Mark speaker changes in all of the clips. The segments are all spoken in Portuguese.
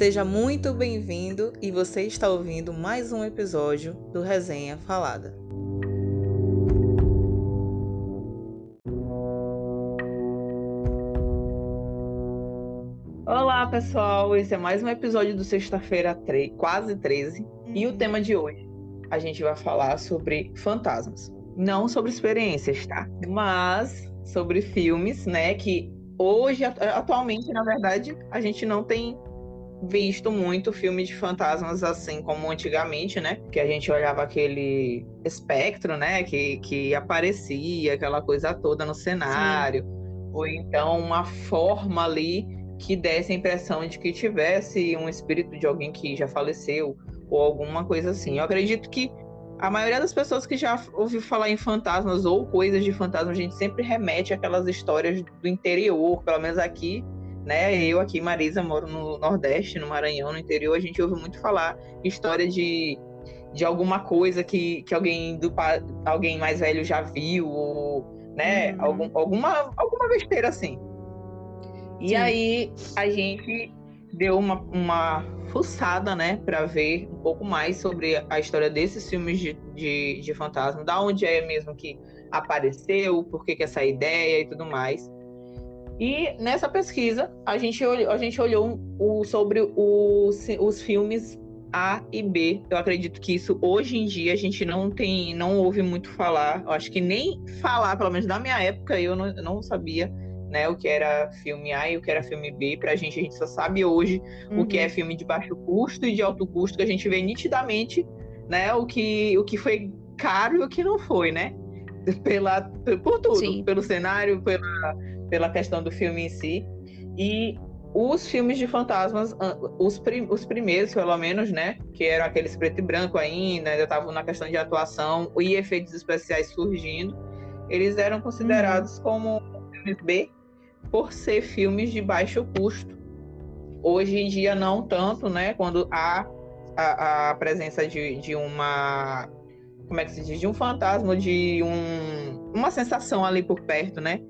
Speaker 1: Seja muito bem-vindo e você está ouvindo mais um episódio do Resenha Falada. Olá, pessoal! Esse é mais um episódio do Sexta-feira, quase 13. Uhum. E o tema de hoje, a gente vai falar sobre fantasmas. Não sobre experiências, tá? Mas sobre filmes, né? Que hoje, atualmente, na verdade, a gente não tem visto muito filme de fantasmas assim como antigamente, né? Que a gente olhava aquele espectro, né? Que, que aparecia, aquela coisa toda no cenário. Sim. Ou então uma forma ali que desse a impressão de que tivesse um espírito de alguém que já faleceu ou alguma coisa assim. Eu acredito que a maioria das pessoas que já ouviu falar em fantasmas ou coisas de fantasmas, a gente sempre remete àquelas histórias do interior, pelo menos aqui, né? Eu aqui, Marisa, moro no Nordeste, no Maranhão, no interior, a gente ouve muito falar história de, de alguma coisa que, que alguém do alguém mais velho já viu, ou, né? Uhum. Algum, alguma, alguma besteira assim. E Sim. aí a gente deu uma, uma fuçada, né, para ver um pouco mais sobre a história desses filmes de, de, de fantasma, da onde é mesmo que apareceu, por que, que essa ideia e tudo mais. E nessa pesquisa, a gente olhou, a gente olhou o, sobre os, os filmes A e B. Eu acredito que isso hoje em dia a gente não tem, não ouve muito falar. Eu acho que nem falar, pelo menos na minha época, eu não, eu não sabia né, o que era filme A e o que era filme B. Pra gente, a gente só sabe hoje uhum. o que é uhum. filme de baixo custo e de alto custo, que a gente vê nitidamente, né, o que, o que foi caro e o que não foi, né? Pela, por tudo, Sim. pelo cenário, pela, pela questão do filme em si. E os filmes de fantasmas, os, prim, os primeiros, pelo menos, né? Que eram aqueles preto e branco ainda, ainda estavam na questão de atuação e efeitos especiais surgindo, eles eram considerados uhum. como filmes B por ser filmes de baixo custo. Hoje em dia, não tanto, né? Quando há a, a presença de, de uma. Como é que se diz? De um fantasma, de um, uma sensação ali por perto, né?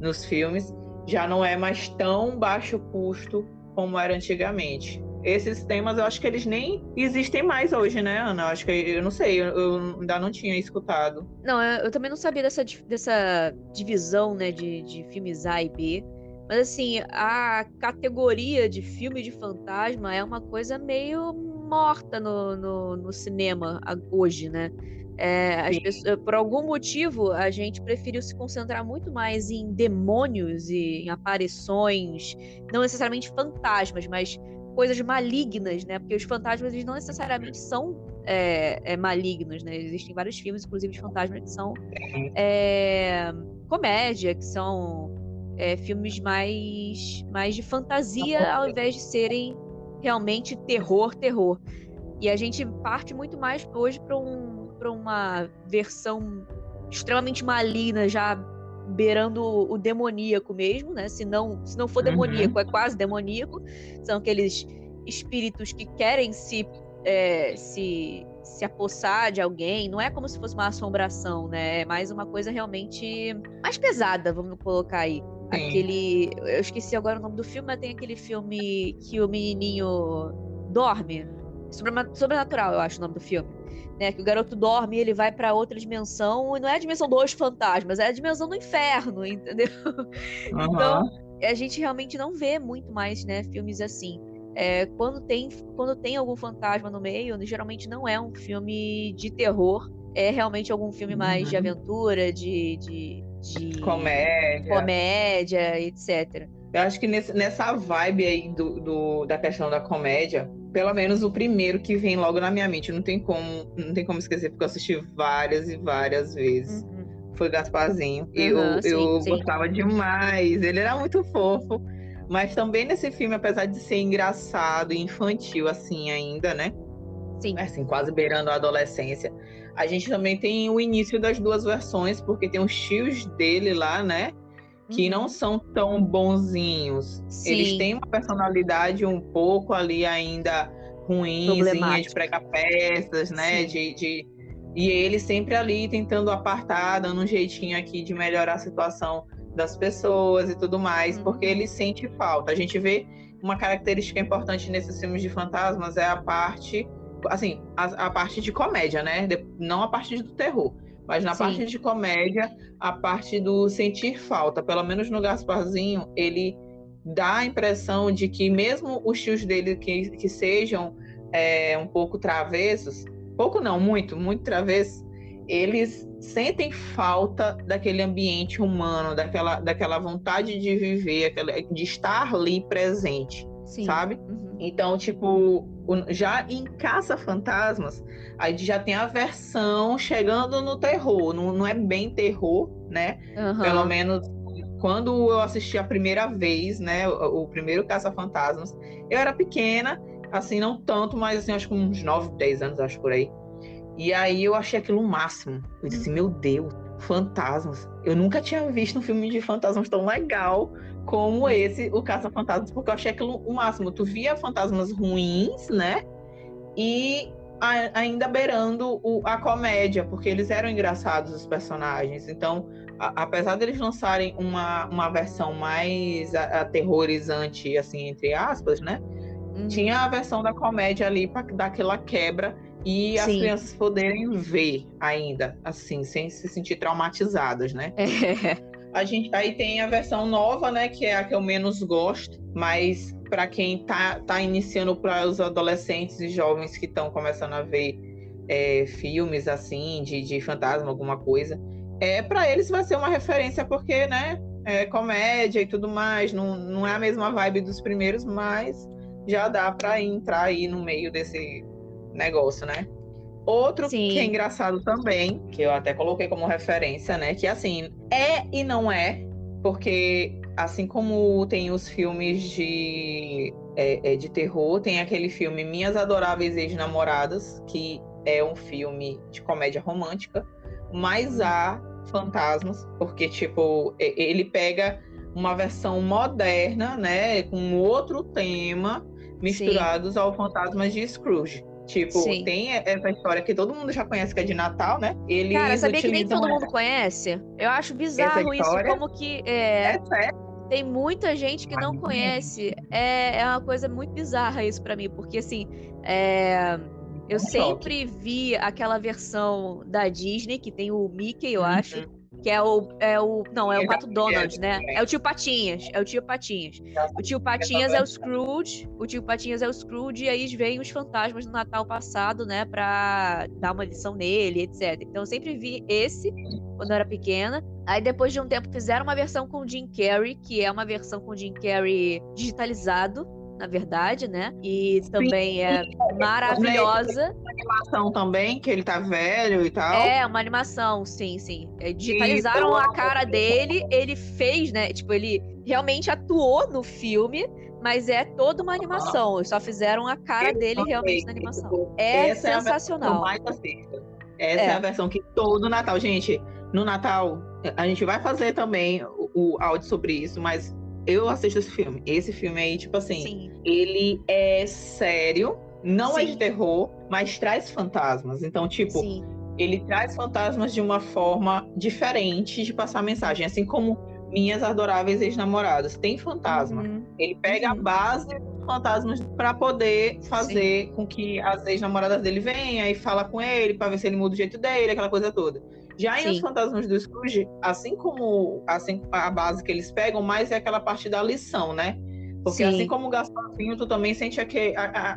Speaker 1: Nos filmes. Já não é mais tão baixo custo como era antigamente. Esses temas eu acho que eles nem existem mais hoje, né, Ana? Eu acho que eu não sei, eu, ainda não tinha escutado.
Speaker 2: Não, eu, eu, também não sabia dessa, dessa divisão, né, de, de filmes A e B. Mas assim, a categoria de filme de fantasma é uma coisa meio morta no, no, no cinema hoje, né? É, pessoas, por algum motivo, a gente preferiu se concentrar muito mais em demônios e em aparições, não necessariamente fantasmas, mas coisas malignas, né? Porque os fantasmas eles não necessariamente são é, é, malignos, né? Existem vários filmes, inclusive de fantasmas, que são é, comédia, que são é, filmes mais, mais de fantasia, ao invés de serem realmente terror, terror. E a gente parte muito mais hoje para um, uma versão extremamente maligna, já beirando o demoníaco mesmo, né? Se não, se não for uhum. demoníaco, é quase demoníaco. São aqueles espíritos que querem se, é, se, se apossar de alguém. Não é como se fosse uma assombração, né? É mais uma coisa realmente mais pesada, vamos colocar aí. Sim. Aquele. Eu esqueci agora o nome do filme, mas tem aquele filme que o menininho dorme. Sobrenatural, eu acho o nome do filme né? Que o garoto dorme e ele vai para outra dimensão, e não é a dimensão dos fantasmas, é a dimensão do inferno, entendeu? Uhum. Então, a gente realmente não vê muito mais, né, filmes assim. É, quando, tem, quando tem algum fantasma no meio, geralmente não é um filme de terror, é realmente algum filme mais uhum. de aventura, de, de, de,
Speaker 1: comédia,
Speaker 2: comédia, etc.
Speaker 1: Eu acho que nesse, nessa vibe aí do, do, da questão da comédia, pelo menos o primeiro que vem logo na minha mente, não tem como, não tem como esquecer, porque eu assisti várias e várias vezes. Uhum. Foi Gasparzinho. Uhum, eu sim, eu sim. gostava demais. Ele era muito fofo. Mas também nesse filme, apesar de ser engraçado e infantil, assim, ainda, né?
Speaker 2: Sim.
Speaker 1: Assim, quase beirando a adolescência. A gente também tem o início das duas versões, porque tem os tios dele lá, né? Que uhum. não são tão bonzinhos. Sim. Eles têm uma personalidade um pouco ali ainda ruimzinha de pregar peças, né? De, de, E ele sempre ali tentando apartar, dando um jeitinho aqui de melhorar a situação das pessoas e tudo mais,
Speaker 2: Uhum.
Speaker 1: porque ele sente falta. A gente vê uma característica importante nesses filmes de fantasmas é a parte, assim, a, a parte de comédia, né? De- não a parte do terror, mas na
Speaker 2: Sim.
Speaker 1: parte de comédia, a parte do sentir falta. Pelo menos no Gasparzinho, ele dá a impressão de que mesmo os tios dele que, que sejam é, um pouco travessos, pouco não, muito, muito travessos, eles sentem falta daquele ambiente humano, daquela, daquela vontade de viver, de estar ali presente,
Speaker 2: Sim.
Speaker 1: sabe?
Speaker 2: Uhum.
Speaker 1: Então, tipo, já em Caça Fantasmas, a gente já tem a versão chegando no terror. Não, não é bem terror, né?
Speaker 2: Aham.
Speaker 1: Pelo menos quando eu assisti a primeira vez, né? O, o primeiro Caça Fantasmas, eu era pequena, assim, não tanto, mas assim, acho que uns 9, 10 anos, acho por aí. E aí eu achei aquilo o máximo. Eu disse, meu Deus, fantasmas. Eu nunca tinha visto um filme de fantasmas tão legal como esse, o Caça Fantasmas, porque eu achei aquilo o máximo. Tu via fantasmas ruins, né? E a- ainda beirando o- a comédia, porque eles eram engraçados, os personagens. Então, a- apesar deles lançarem uma, uma versão mais aterrorizante, assim, entre aspas, né?
Speaker 2: Uhum.
Speaker 1: Tinha a versão da comédia ali para dar aquela quebra e as
Speaker 2: Sim.
Speaker 1: crianças poderem ver ainda, assim, sem se sentir traumatizadas, né?
Speaker 2: É.
Speaker 1: A gente aí tem a versão nova, né, que é a que eu menos gosto, mas para quem tá, tá iniciando para os adolescentes e jovens que estão começando a ver é, filmes assim de, de fantasma, alguma coisa, é para eles vai ser uma referência porque, né, é comédia e tudo mais, não, não é a mesma vibe dos primeiros, mas já dá para entrar aí no meio desse negócio, né? Outro
Speaker 2: Sim.
Speaker 1: que é engraçado também, que eu até coloquei como referência, né? Que assim, é e não é, porque assim como tem os filmes de, é, é, de terror, tem aquele filme Minhas Adoráveis Ex-Namoradas, que é um filme de comédia romântica, mas há fantasmas, porque, tipo, ele pega uma versão moderna, né, com outro tema, misturados ao Fantasmas de Scrooge. Tipo,
Speaker 2: Sim.
Speaker 1: tem essa história que todo mundo já conhece, que é de Natal, né? Eles
Speaker 2: Cara, sabia que nem todo mundo conhece? Eu acho bizarro isso, como que é,
Speaker 1: É sério.
Speaker 2: tem muita gente que não conhece. É, é uma coisa muito bizarra isso pra mim, porque assim, é, eu sempre vi aquela versão da Disney que tem o Mickey, eu
Speaker 1: Uhum.
Speaker 2: Que é o, é o. Não, é o
Speaker 1: É
Speaker 2: Pato Donald, né?
Speaker 1: também.
Speaker 2: É o tio Patinhas. É o tio Patinhas. O tio Patinhas é o Scrooge. O tio Patinhas é o Scrooge. E aí vem os fantasmas no Natal passado, né? Pra dar uma lição nele, etc. Então eu sempre vi esse quando eu era pequena. Aí depois de um tempo fizeram uma versão com o Jim Carrey, que é uma versão com o Jim Carrey digitalizado, na verdade, né? E também é maravilhosa.
Speaker 1: animação também, que ele tá velho e tal.
Speaker 2: É, uma animação, sim, sim. É, digitalizaram a cara dele, ele fez, né? Tipo, ele realmente atuou no filme, mas é toda uma animação. Só fizeram a cara dele realmente na animação. É
Speaker 1: Essa
Speaker 2: sensacional.
Speaker 1: acerta. Essa é.
Speaker 2: É.
Speaker 1: a versão que todo Natal, gente, no Natal, a gente vai fazer também o, o áudio sobre isso, mas eu assisto esse filme. Esse filme aí, tipo assim,
Speaker 2: Sim,
Speaker 1: ele é sério, não é
Speaker 2: Sim.
Speaker 1: de terror, mas traz fantasmas. Então, tipo,
Speaker 2: sim.
Speaker 1: ele traz fantasmas de uma forma diferente de passar mensagem, assim como minhas adoráveis ex-namoradas. Tem fantasma.
Speaker 2: Uhum.
Speaker 1: Ele pega
Speaker 2: Uhum.
Speaker 1: a base dos fantasmas para poder fazer com que as ex-namoradas dele venham e fala com ele para ver se ele muda o jeito dele, aquela coisa toda. Já em
Speaker 2: Sim.
Speaker 1: Os Fantasmas do Scrooge, assim como assim, a base que eles pegam, mais é aquela parte da lição, né? Porque
Speaker 2: Sim.
Speaker 1: assim como o Gasparzinho, tu também sente a,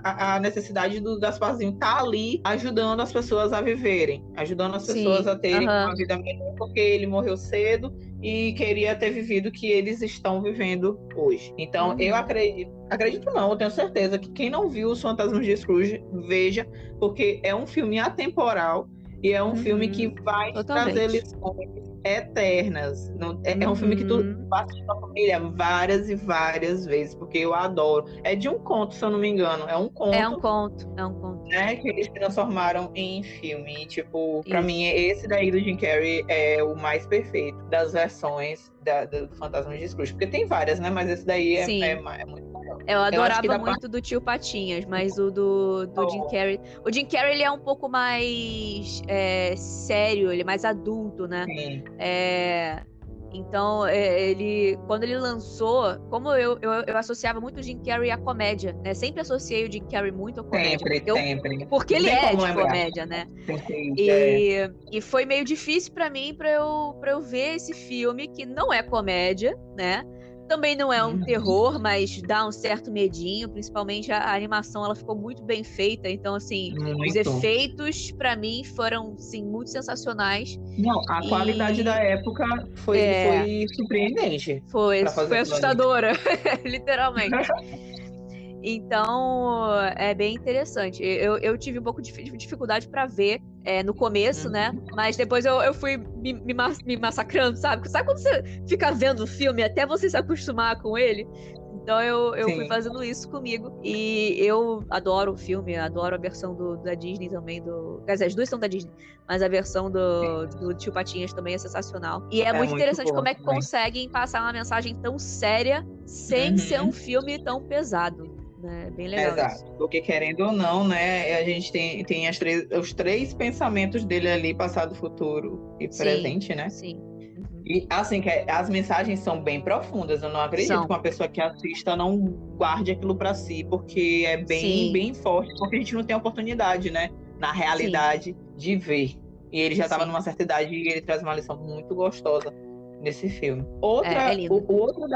Speaker 1: a, a necessidade do Gasparzinho estar tá ali ajudando as pessoas a viverem, ajudando as
Speaker 2: Sim,
Speaker 1: pessoas a terem
Speaker 2: aham.
Speaker 1: uma vida melhor, porque ele morreu cedo e queria ter vivido o que eles estão vivendo hoje. Então,
Speaker 2: Uhum.
Speaker 1: eu acredito, acredito não, eu tenho certeza que quem não viu os Fantasmas de Scrooge, veja, porque é um filme atemporal e é um
Speaker 2: Uhum.
Speaker 1: filme que vai
Speaker 2: Totalmente.
Speaker 1: trazer lições eternas. Não- é, é um filme que tu
Speaker 2: Uhum.
Speaker 1: assiste com a família várias e várias vezes, porque eu adoro. É de um conto, se eu não me engano. É um conto,
Speaker 2: É um conto, é um conto.
Speaker 1: né, que eles transformaram em filme. E, tipo, pra
Speaker 2: Isso.
Speaker 1: mim, esse daí do Jim Carrey é o mais perfeito das versões da, do Fantasma de Scrooge. Porque tem várias, né? Mas esse daí é, é, é muito.
Speaker 2: Eu adorava
Speaker 1: dá
Speaker 2: muito do tio Patinhas, mas o do, do Jim
Speaker 1: Oh.
Speaker 2: Carrey. O Jim Carrey ele é um pouco mais é, sério, ele é mais adulto, né?
Speaker 1: Sim.
Speaker 2: É, Então, é, ele, quando ele lançou, como eu, eu, eu, associava muito o Jim Carrey à comédia, né? Sempre associei o Jim Carrey muito à comédia.
Speaker 1: Sempre,
Speaker 2: porque eu,
Speaker 1: sempre.
Speaker 2: Porque ele é de comédia, né? e, é. e foi meio difícil para mim para eu, pra eu ver esse filme, que não é comédia, né? Também não é um uhum. terror, mas dá um certo medinho, principalmente a, a animação, ela ficou muito bem feita, então assim, muito. os efeitos para mim foram sim muito sensacionais.
Speaker 1: Não, a e... qualidade da época foi, é... foi surpreendente.
Speaker 2: Foi, foi assustadora, literalmente. Então, é bem interessante. Eu, eu tive um pouco de dificuldade para ver é, no começo, né? Uhum. Mas depois eu, eu fui me, me, me, massacrando, sabe? Sabe quando você fica vendo o filme até você se acostumar com ele? Então eu, eu fui fazendo isso comigo. E eu adoro o filme, adoro a versão do, da Disney também. Do... Quer dizer, as duas são da Disney, mas a versão do, do Tio Patinhas também é sensacional. E é, é muito, muito interessante como é que conseguem passar uma mensagem tão séria sem uhum. ser um filme tão pesado né? É bem legal.
Speaker 1: Exato. Isso. Porque querendo ou não, né, a gente tem, tem as três, os três pensamentos dele ali, passado, futuro e sim, presente, né?
Speaker 2: Sim. Uhum.
Speaker 1: E assim, que as mensagens são bem profundas. Eu não acredito são. que uma pessoa que assista não guarde aquilo para si, porque é bem, sim. bem forte, porque a gente não tem oportunidade, né? Na realidade, sim. de ver. E ele já estava numa certa idade e ele traz uma lição muito gostosa nesse filme. Outra, é, é o, o, outro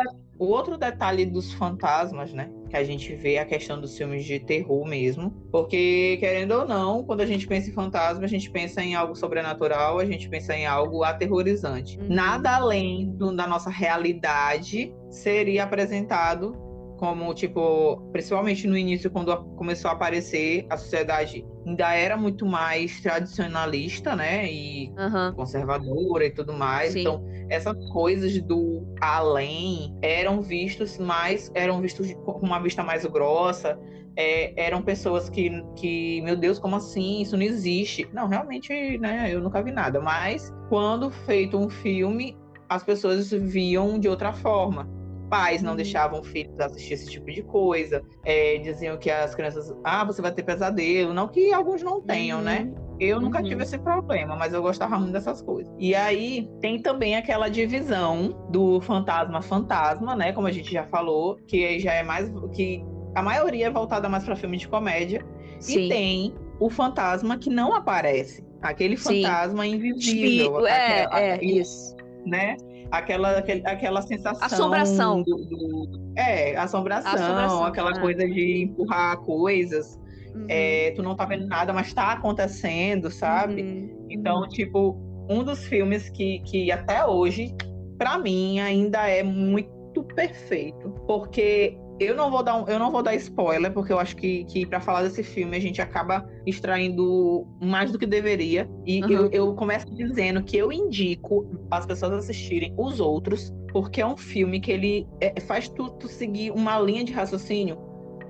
Speaker 1: o outro detalhe dos fantasmas, né? Que a gente vê a questão dos filmes de terror mesmo. Porque, querendo ou não, quando a gente pensa em fantasma, a gente pensa em algo sobrenatural, a gente pensa em algo aterrorizante. Uhum. Nada além do, da nossa realidade seria apresentado como, tipo, principalmente no início, quando começou a aparecer, a sociedade ainda era muito mais tradicionalista, né? E uhum. conservadora e tudo mais. Sim. Então, essas coisas do além eram vistos mais, eram vistos com uma vista mais grossa. É, eram pessoas que, que, meu Deus, como assim? Isso não existe. Não, realmente, né? Eu nunca vi nada. Mas quando feito um filme, as pessoas viam de outra forma pais não uhum. deixavam filhos assistir esse tipo de coisa, é, diziam que as crianças, ah, você vai ter pesadelo, não que alguns não tenham, né? uhum. né? Eu nunca uhum. tive esse problema, mas eu gostava muito dessas coisas. E aí tem também aquela divisão do fantasma fantasma, né? Como a gente já falou, que já é mais que a maioria é voltada mais para filme de comédia. Sim. E tem o fantasma que não aparece, aquele fantasma Sim. invisível.
Speaker 2: É, é, isso.
Speaker 1: Né? Aquela, aquele, aquela sensação.
Speaker 2: Assombração.
Speaker 1: Do, do, é, assombração, assombração aquela é. coisa de empurrar coisas. Uhum. É, tu não tá vendo nada, mas tá acontecendo, sabe? Uhum. Então, uhum. tipo, um dos filmes que, que até hoje, para mim, ainda é muito perfeito. Porque eu não vou dar, um, eu não vou dar spoiler, porque eu acho que, que para falar desse filme a gente acaba extraindo mais do que deveria. E uhum. eu, eu começo dizendo que eu indico as pessoas assistirem os outros, porque é um filme que ele é, faz tu, tu, seguir uma linha de raciocínio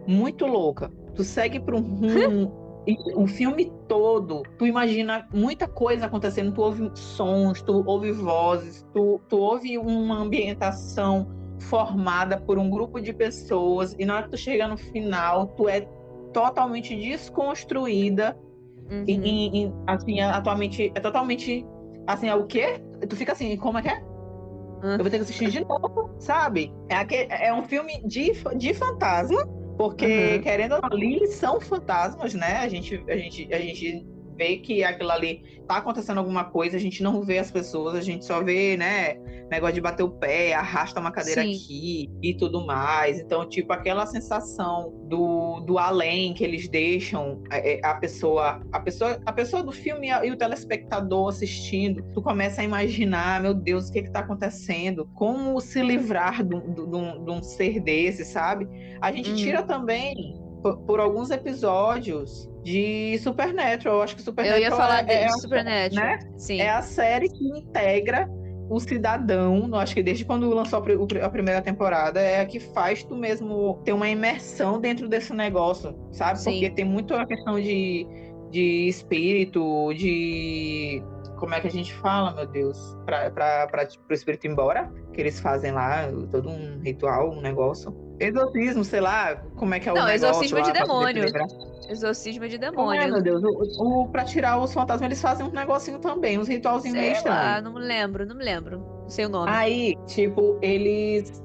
Speaker 1: muito louca. Tu segue para um rumo. o filme todo, tu imagina muita coisa acontecendo, tu ouve sons, tu ouve vozes, tu, tu ouve uma ambientação formada por um grupo de pessoas e na hora que tu chega no final, tu é totalmente desconstruída uhum. e, e, e, assim, atualmente é totalmente assim, é o quê? Tu fica assim, como é que é? Eu vou ter que assistir de novo, sabe? É, aquele, é um filme de, de fantasma, porque, uhum. querendo ou não, ali são fantasmas, né? A gente, a gente, a gente vê que aquilo ali tá acontecendo alguma coisa, a gente não vê as pessoas, a gente só vê, né, negócio de bater o pé, arrasta uma cadeira Sim. aqui e tudo mais. Então, tipo, aquela sensação do, do além que eles deixam é, é, a, pessoa, a pessoa, a pessoa do filme e o telespectador assistindo, tu começa a imaginar, meu Deus, o que que tá acontecendo? Como se livrar de um ser desse, sabe? A gente uhum. tira também por, por alguns episódios de Supernatural. Eu acho que Supernatural
Speaker 2: Eu ia falar é, de Supernatural. Né? Sim.
Speaker 1: É a série que integra o cidadão, acho que desde quando lançou a primeira temporada, é a que faz tu mesmo ter uma imersão dentro desse negócio, sabe? Sim. Porque tem muito a questão de, de espírito, de como é que a gente fala, meu Deus, para o espírito ir embora, que eles fazem lá todo um ritual, um negócio. Exorcismo, sei lá, como é que é o
Speaker 2: Não,
Speaker 1: negócio
Speaker 2: exorcismo
Speaker 1: lá,
Speaker 2: de demônio. Exorcismo de demônio.
Speaker 1: é, meu Deus? O, o, pra tirar os fantasmas, eles fazem um negocinho também, uns ritualzinhos meio estranhos.
Speaker 2: não me lembro, não me lembro. Não sei o nome.
Speaker 1: Aí, tipo, eles.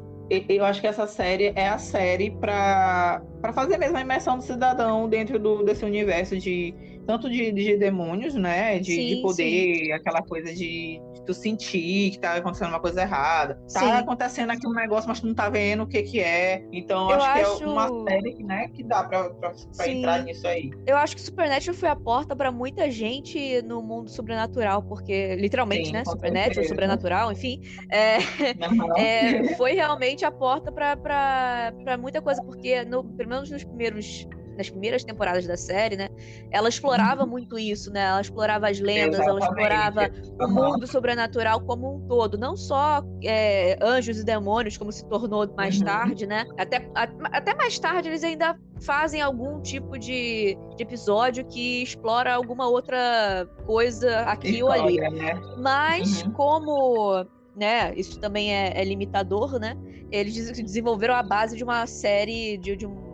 Speaker 1: Eu acho que essa série é a série pra, pra fazer mesmo a imersão do cidadão dentro do, desse universo de. Tanto de, de demônios, né? De, de
Speaker 2: Sim,
Speaker 1: poder, aquela coisa de, de tu sentir que tá acontecendo uma coisa errada. Tá
Speaker 2: Sim.
Speaker 1: acontecendo aqui um negócio, mas tu não tá vendo o que que é. Então,
Speaker 2: Eu
Speaker 1: acho,
Speaker 2: acho-
Speaker 1: que é uma série né, que dá pra, pra, pra entrar nisso aí.
Speaker 2: Eu acho que Supernatural foi a porta pra muita gente no mundo sobrenatural, porque, literalmente,
Speaker 1: Sim,
Speaker 2: né? Supernatural, sobrenatural, enfim. É, é, foi realmente a porta pra, pra, pra muita coisa, porque, no, pelo menos nos primeiros. Nas primeiras temporadas da série, né? Ela explorava muito isso, né? Ela explorava as lendas, ela
Speaker 1: Exatamente.
Speaker 2: explorava o mundo sobrenatural como um todo, não só é, anjos e demônios, como se tornou mais
Speaker 1: Uhum.
Speaker 2: tarde, né? Até, a- até mais tarde eles ainda fazem algum tipo de, de episódio que explora alguma outra coisa aqui ou ali.
Speaker 1: História, né?
Speaker 2: Mas
Speaker 1: Uhum.
Speaker 2: como né, isso também é, é limitador, né? Eles des- desenvolveram a base de uma série de, de um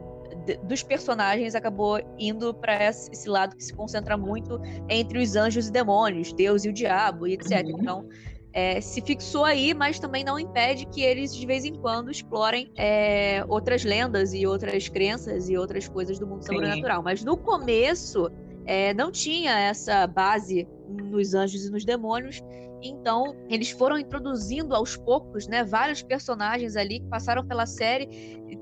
Speaker 2: dos personagens acabou indo para esse lado que se concentra muito entre os anjos e demônios, Deus e o diabo, e etc.
Speaker 1: Uhum.
Speaker 2: Então, é, se fixou aí, mas também não impede que eles de vez em quando explorem é, outras lendas e outras crenças e outras coisas do mundo
Speaker 1: Sim.
Speaker 2: sobrenatural. Mas no começo é, não tinha essa base nos anjos e nos demônios. Então, eles foram introduzindo aos poucos, né, vários personagens ali que passaram pela série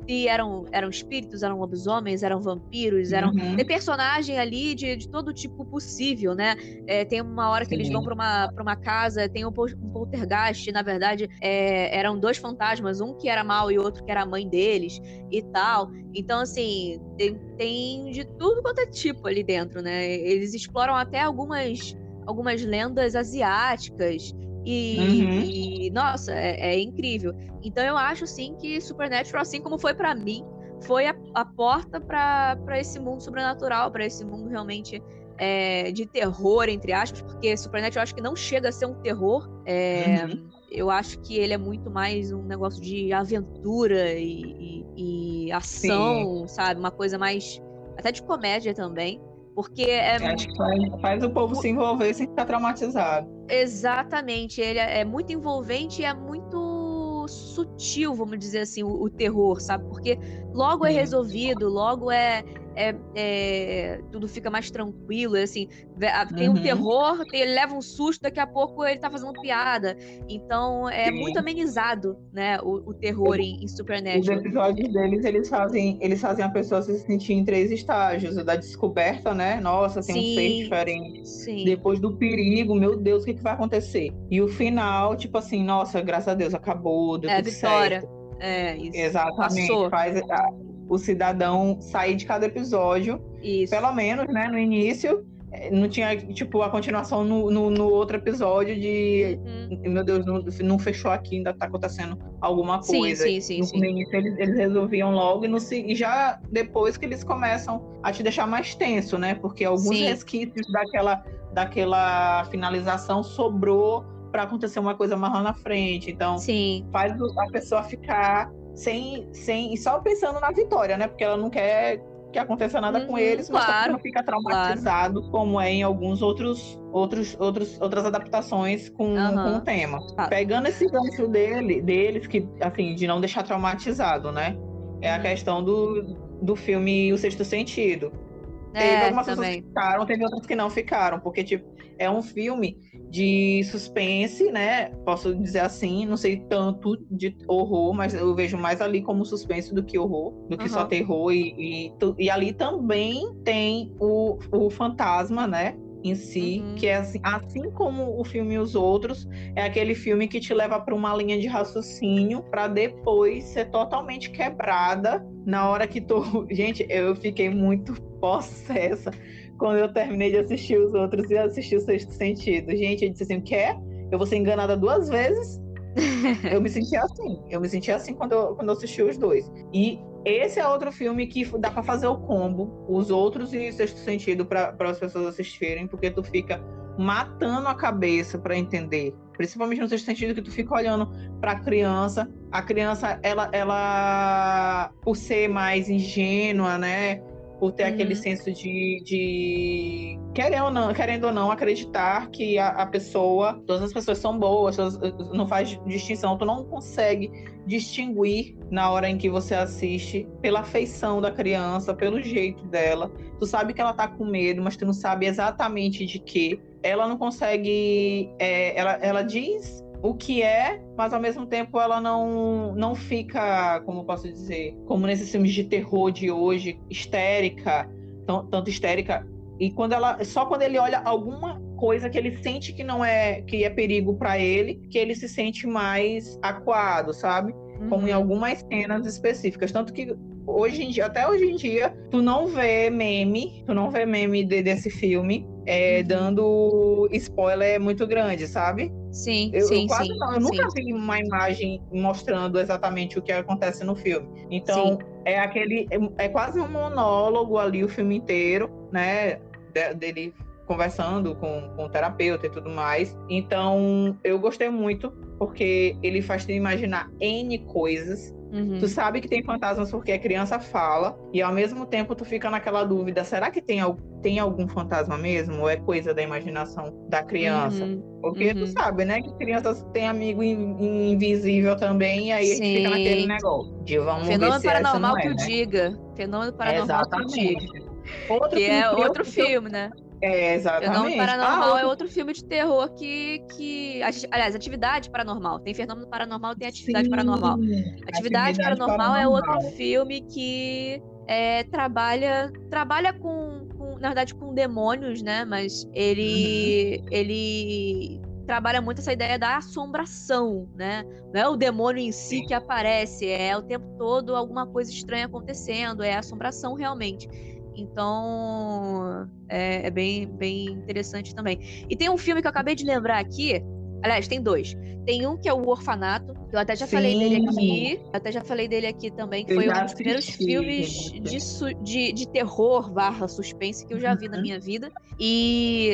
Speaker 2: e eram, eram espíritos, eram lobisomens, eram vampiros, eram
Speaker 1: Uhum.
Speaker 2: tem personagem ali de, de todo tipo possível, né? É, tem uma hora que eles
Speaker 1: Sim.
Speaker 2: vão pra uma, pra uma casa, tem um, pol- poltergeist, na verdade, é, eram dois fantasmas, um que era mau e outro que era a mãe deles e tal. Então, assim, tem, tem de tudo quanto é tipo ali dentro, né? Eles exploram até algumas, algumas lendas asiáticas. E,
Speaker 1: Uhum.
Speaker 2: e, nossa, é, é incrível. Então eu acho sim que Supernatural, assim como foi pra mim, foi a, a porta pra pra esse mundo sobrenatural, pra esse mundo realmente é, de terror, entre aspas, porque Supernatural eu acho que não chega a ser um terror. é,
Speaker 1: Uhum.
Speaker 2: Eu acho que ele é muito mais um negócio de aventura e, e- e ação, sabe? Uma coisa mais. até de comédia também. Porque é
Speaker 1: Acho que faz, faz o povo se envolver sem ficar traumatizado.
Speaker 2: Exatamente, ele é é muito envolvente e é muito sutil, vamos dizer assim, o, o terror, sabe? Porque logo é resolvido, logo é, é- é- tudo fica mais tranquilo, assim, tem um
Speaker 1: Uhum.
Speaker 2: terror, tem- ele leva um susto, daqui a pouco ele tá fazendo piada. Então é
Speaker 1: Sim.
Speaker 2: muito amenizado, né, o, o terror em, em
Speaker 1: Os
Speaker 2: Supernatural.
Speaker 1: episódios deles, eles fazem, eles fazem a pessoa se sentir em três estágios. O da descoberta, né? Nossa, tem um ser
Speaker 2: Sim.
Speaker 1: diferente.
Speaker 2: Sim.
Speaker 1: Depois do perigo, meu Deus, o que, que vai acontecer? E o final, tipo assim, nossa, graças a Deus, acabou, deu
Speaker 2: É,
Speaker 1: tudo
Speaker 2: vitória.
Speaker 1: certo.
Speaker 2: É, isso.
Speaker 1: Exatamente.
Speaker 2: Passou.
Speaker 1: Faz a- o cidadão sair de cada episódio
Speaker 2: Isso.
Speaker 1: pelo menos, né, no início, eh, não tinha, tipo, a continuação no, no, no outro episódio de,
Speaker 2: Uhum.
Speaker 1: meu Deus, não, não fechou aqui, ainda tá acontecendo alguma
Speaker 2: Sim,
Speaker 1: coisa.
Speaker 2: sim, sim,
Speaker 1: no,
Speaker 2: sim.
Speaker 1: no início eles, eles resolviam logo e, no, e já depois que eles começam a te deixar mais tenso, né, porque alguns
Speaker 2: Sim.
Speaker 1: resquícios daquela, daquela finalização sobrou para acontecer uma coisa mais lá na frente, então
Speaker 2: Sim.
Speaker 1: faz a pessoa ficar sem, sem e só pensando na vitória, né? Porque ela não quer que aconteça nada com
Speaker 2: Uhum,
Speaker 1: eles, mas também
Speaker 2: claro,
Speaker 1: não fica traumatizado como é em alguns outros, outros, outros outras adaptações com,
Speaker 2: Aham.
Speaker 1: com o tema.
Speaker 2: Tá.
Speaker 1: Pegando esse gancho dele, deles, que assim, de não deixar traumatizado, né? É a
Speaker 2: Uhum.
Speaker 1: questão do, do filme O Sexto Sentido. Teve
Speaker 2: É,
Speaker 1: algumas pessoas
Speaker 2: também.
Speaker 1: que ficaram, teve outras que não ficaram, porque tipo, é um filme de suspense, né? Posso dizer assim, não sei tanto de horror, mas eu vejo mais ali como suspense do que horror, do que só
Speaker 2: Aham.
Speaker 1: terror. E, e, e ali também tem o, o fantasma, né? Em si,
Speaker 2: Uhum.
Speaker 1: que é assim, assim como o filme Os Outros, é aquele filme que te leva para uma linha de raciocínio para depois ser totalmente quebrada na hora que tu. Gente, eu fiquei muito possessa quando eu terminei de assistir os outros e assisti o Sexto Sentido. Gente, eu disse assim: quer? Eu vou ser enganada duas vezes? eu me senti assim. Eu me senti assim quando eu, quando eu assisti os dois. E esse é outro filme que dá pra fazer o combo, os outros e Sexto Sentido, para as pessoas assistirem, porque tu fica matando a cabeça para entender. Principalmente no sentido que tu fica olhando para a criança, a criança ela ela por ser mais ingênua, né? Por ter uhum. aquele senso de, de querendo, ou não, querendo ou não acreditar que a, a, pessoa, todas as pessoas são boas, não faz distinção, tu não consegue distinguir na hora em que você assiste pela feição da criança, pelo jeito dela. Tu sabe que ela tá com medo, mas tu não sabe exatamente de que. Ela não consegue. É, ela, ela diz o que é, mas ao mesmo tempo ela não, não fica, como posso dizer, como nesses filmes de terror de hoje, histérica, tão, tanto histérica. E quando ela, só quando ele olha alguma coisa que ele sente que não é que é perigo para ele, que ele se sente mais acuado, sabe? Uhum. Como em algumas cenas específicas, tanto que hoje em dia, até hoje em dia, tu não vê meme, tu não vê meme de, desse filme é, uhum. dando spoiler muito grande, sabe?
Speaker 2: Sim, eu, sim,
Speaker 1: eu quase
Speaker 2: sim,
Speaker 1: não, eu nunca
Speaker 2: sim.
Speaker 1: vi uma imagem mostrando exatamente o que acontece no filme. Então, sim. é aquele é, é, quase um monólogo ali o filme inteiro, né, de, dele conversando com, com o terapeuta e tudo mais. Então, eu gostei muito porque ele faz te imaginar N coisas Uhum. Tu sabe que tem fantasmas porque a criança fala, e ao mesmo tempo tu fica naquela dúvida: será que tem, tem algum fantasma mesmo? Ou é coisa da imaginação da criança? Uhum. Porque uhum. tu sabe, né? Que crianças têm amigo in, invisível também, e aí Sim. a gente fica naquele negócio de vamos
Speaker 2: Fenômeno
Speaker 1: ver
Speaker 2: paranormal
Speaker 1: é,
Speaker 2: que
Speaker 1: né?
Speaker 2: o diga. Fenômeno paranormal
Speaker 1: Exatamente.
Speaker 2: que o diga.
Speaker 1: Outro
Speaker 2: que é outro filme, né?
Speaker 1: É, exatamente.
Speaker 2: Fenômeno Paranormal ah, é outro filme de terror que, que. Aliás, Atividade Paranormal. Tem Fenômeno Paranormal tem Atividade Sim, Paranormal. Atividade, atividade paranormal, paranormal, é outro filme que é, trabalha trabalha com, com, na verdade, com demônios, né? Mas ele. Uhum. ele trabalha muito essa ideia da assombração, né? Não é o demônio em si que aparece, é o tempo todo alguma coisa estranha acontecendo, é a assombração realmente. Então, é, é, bem, bem interessante também. E tem um filme que eu acabei de lembrar aqui. Aliás, tem dois. Tem um que é o Orfanato, que eu até já Sim. falei dele aqui. Até já falei dele aqui também, que eu foi um dos primeiros filmes de, de, de terror barra suspense que eu já vi uhum. na minha vida. E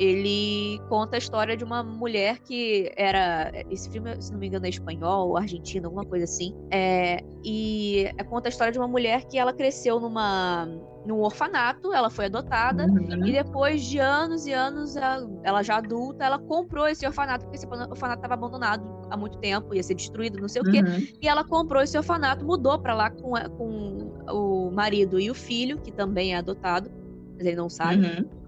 Speaker 2: ele conta a história de uma mulher que era. Esse filme, se não me engano, é espanhol ou argentino, alguma coisa assim. É, e conta a história de uma mulher que ela cresceu numa, num orfanato, ela foi adotada, uhum. e depois de anos e anos, ela já adulta, ela comprou esse orfanato, porque esse orfanato estava abandonado há muito tempo, ia ser destruído, não sei uhum. o quê. Uhum. E ela comprou esse orfanato, mudou para lá com, com o marido e o filho, que também é adotado, mas ele não sabe. Uhum.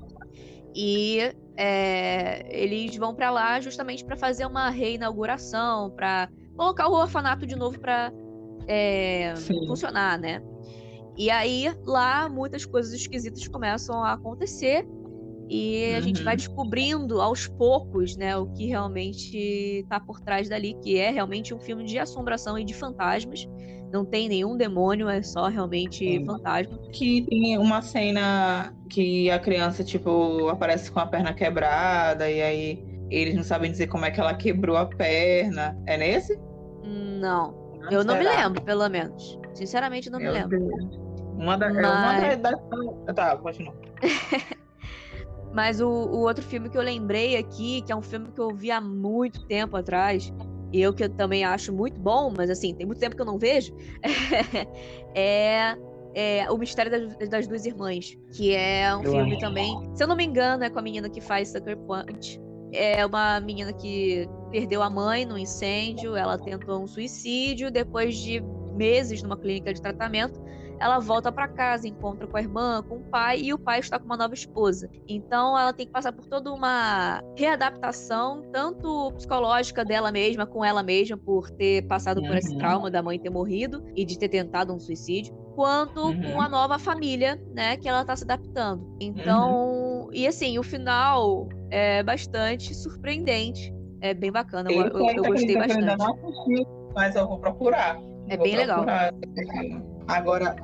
Speaker 2: E é, eles vão para lá justamente para fazer uma reinauguração, para colocar o orfanato de novo para é, funcionar, né? E aí lá muitas coisas esquisitas começam a acontecer e uhum. a gente vai uhum. descobrindo aos poucos, né, o que realmente está por trás dali, que é realmente um filme de assombração e de fantasmas. Não tem nenhum demônio, é só realmente é. fantasma.
Speaker 1: Que tem uma cena que a criança, tipo, aparece com a perna quebrada e aí eles não sabem dizer como é que ela quebrou a perna. É nesse?
Speaker 2: Não. não eu não me lembro, pelo menos. Sinceramente, não Meu me lembro.
Speaker 1: Deus. Uma, da, Mas... uma das. Tá, continua.
Speaker 2: Mas o, o, outro filme que eu lembrei aqui, que é um filme que eu vi há muito tempo atrás, eu que eu também acho muito bom, mas assim, tem muito tempo que eu não vejo, é, é, O Mistério das, das, Duas Irmãs, que é um eu filme também, se eu não me engano, é com a menina que faz Sucker Punch. É uma menina que perdeu a mãe no incêndio, ela tentou um suicídio, depois de meses numa clínica de tratamento, ela volta para casa, encontra com a irmã, com o pai, e o pai está com uma nova esposa. Então ela tem que passar por toda uma readaptação, tanto psicológica dela mesma, com ela mesma, por ter passado uhum. por esse uhum. trauma da mãe ter morrido e de ter tentado um suicídio, quanto uhum. com a nova família, né, que ela está se adaptando. Então, uhum. e assim, o final é bastante surpreendente. É bem bacana, eu, eu, eu gostei bastante.
Speaker 1: Mas eu vou procurar.
Speaker 2: É bem
Speaker 1: procurar. legal. Agora,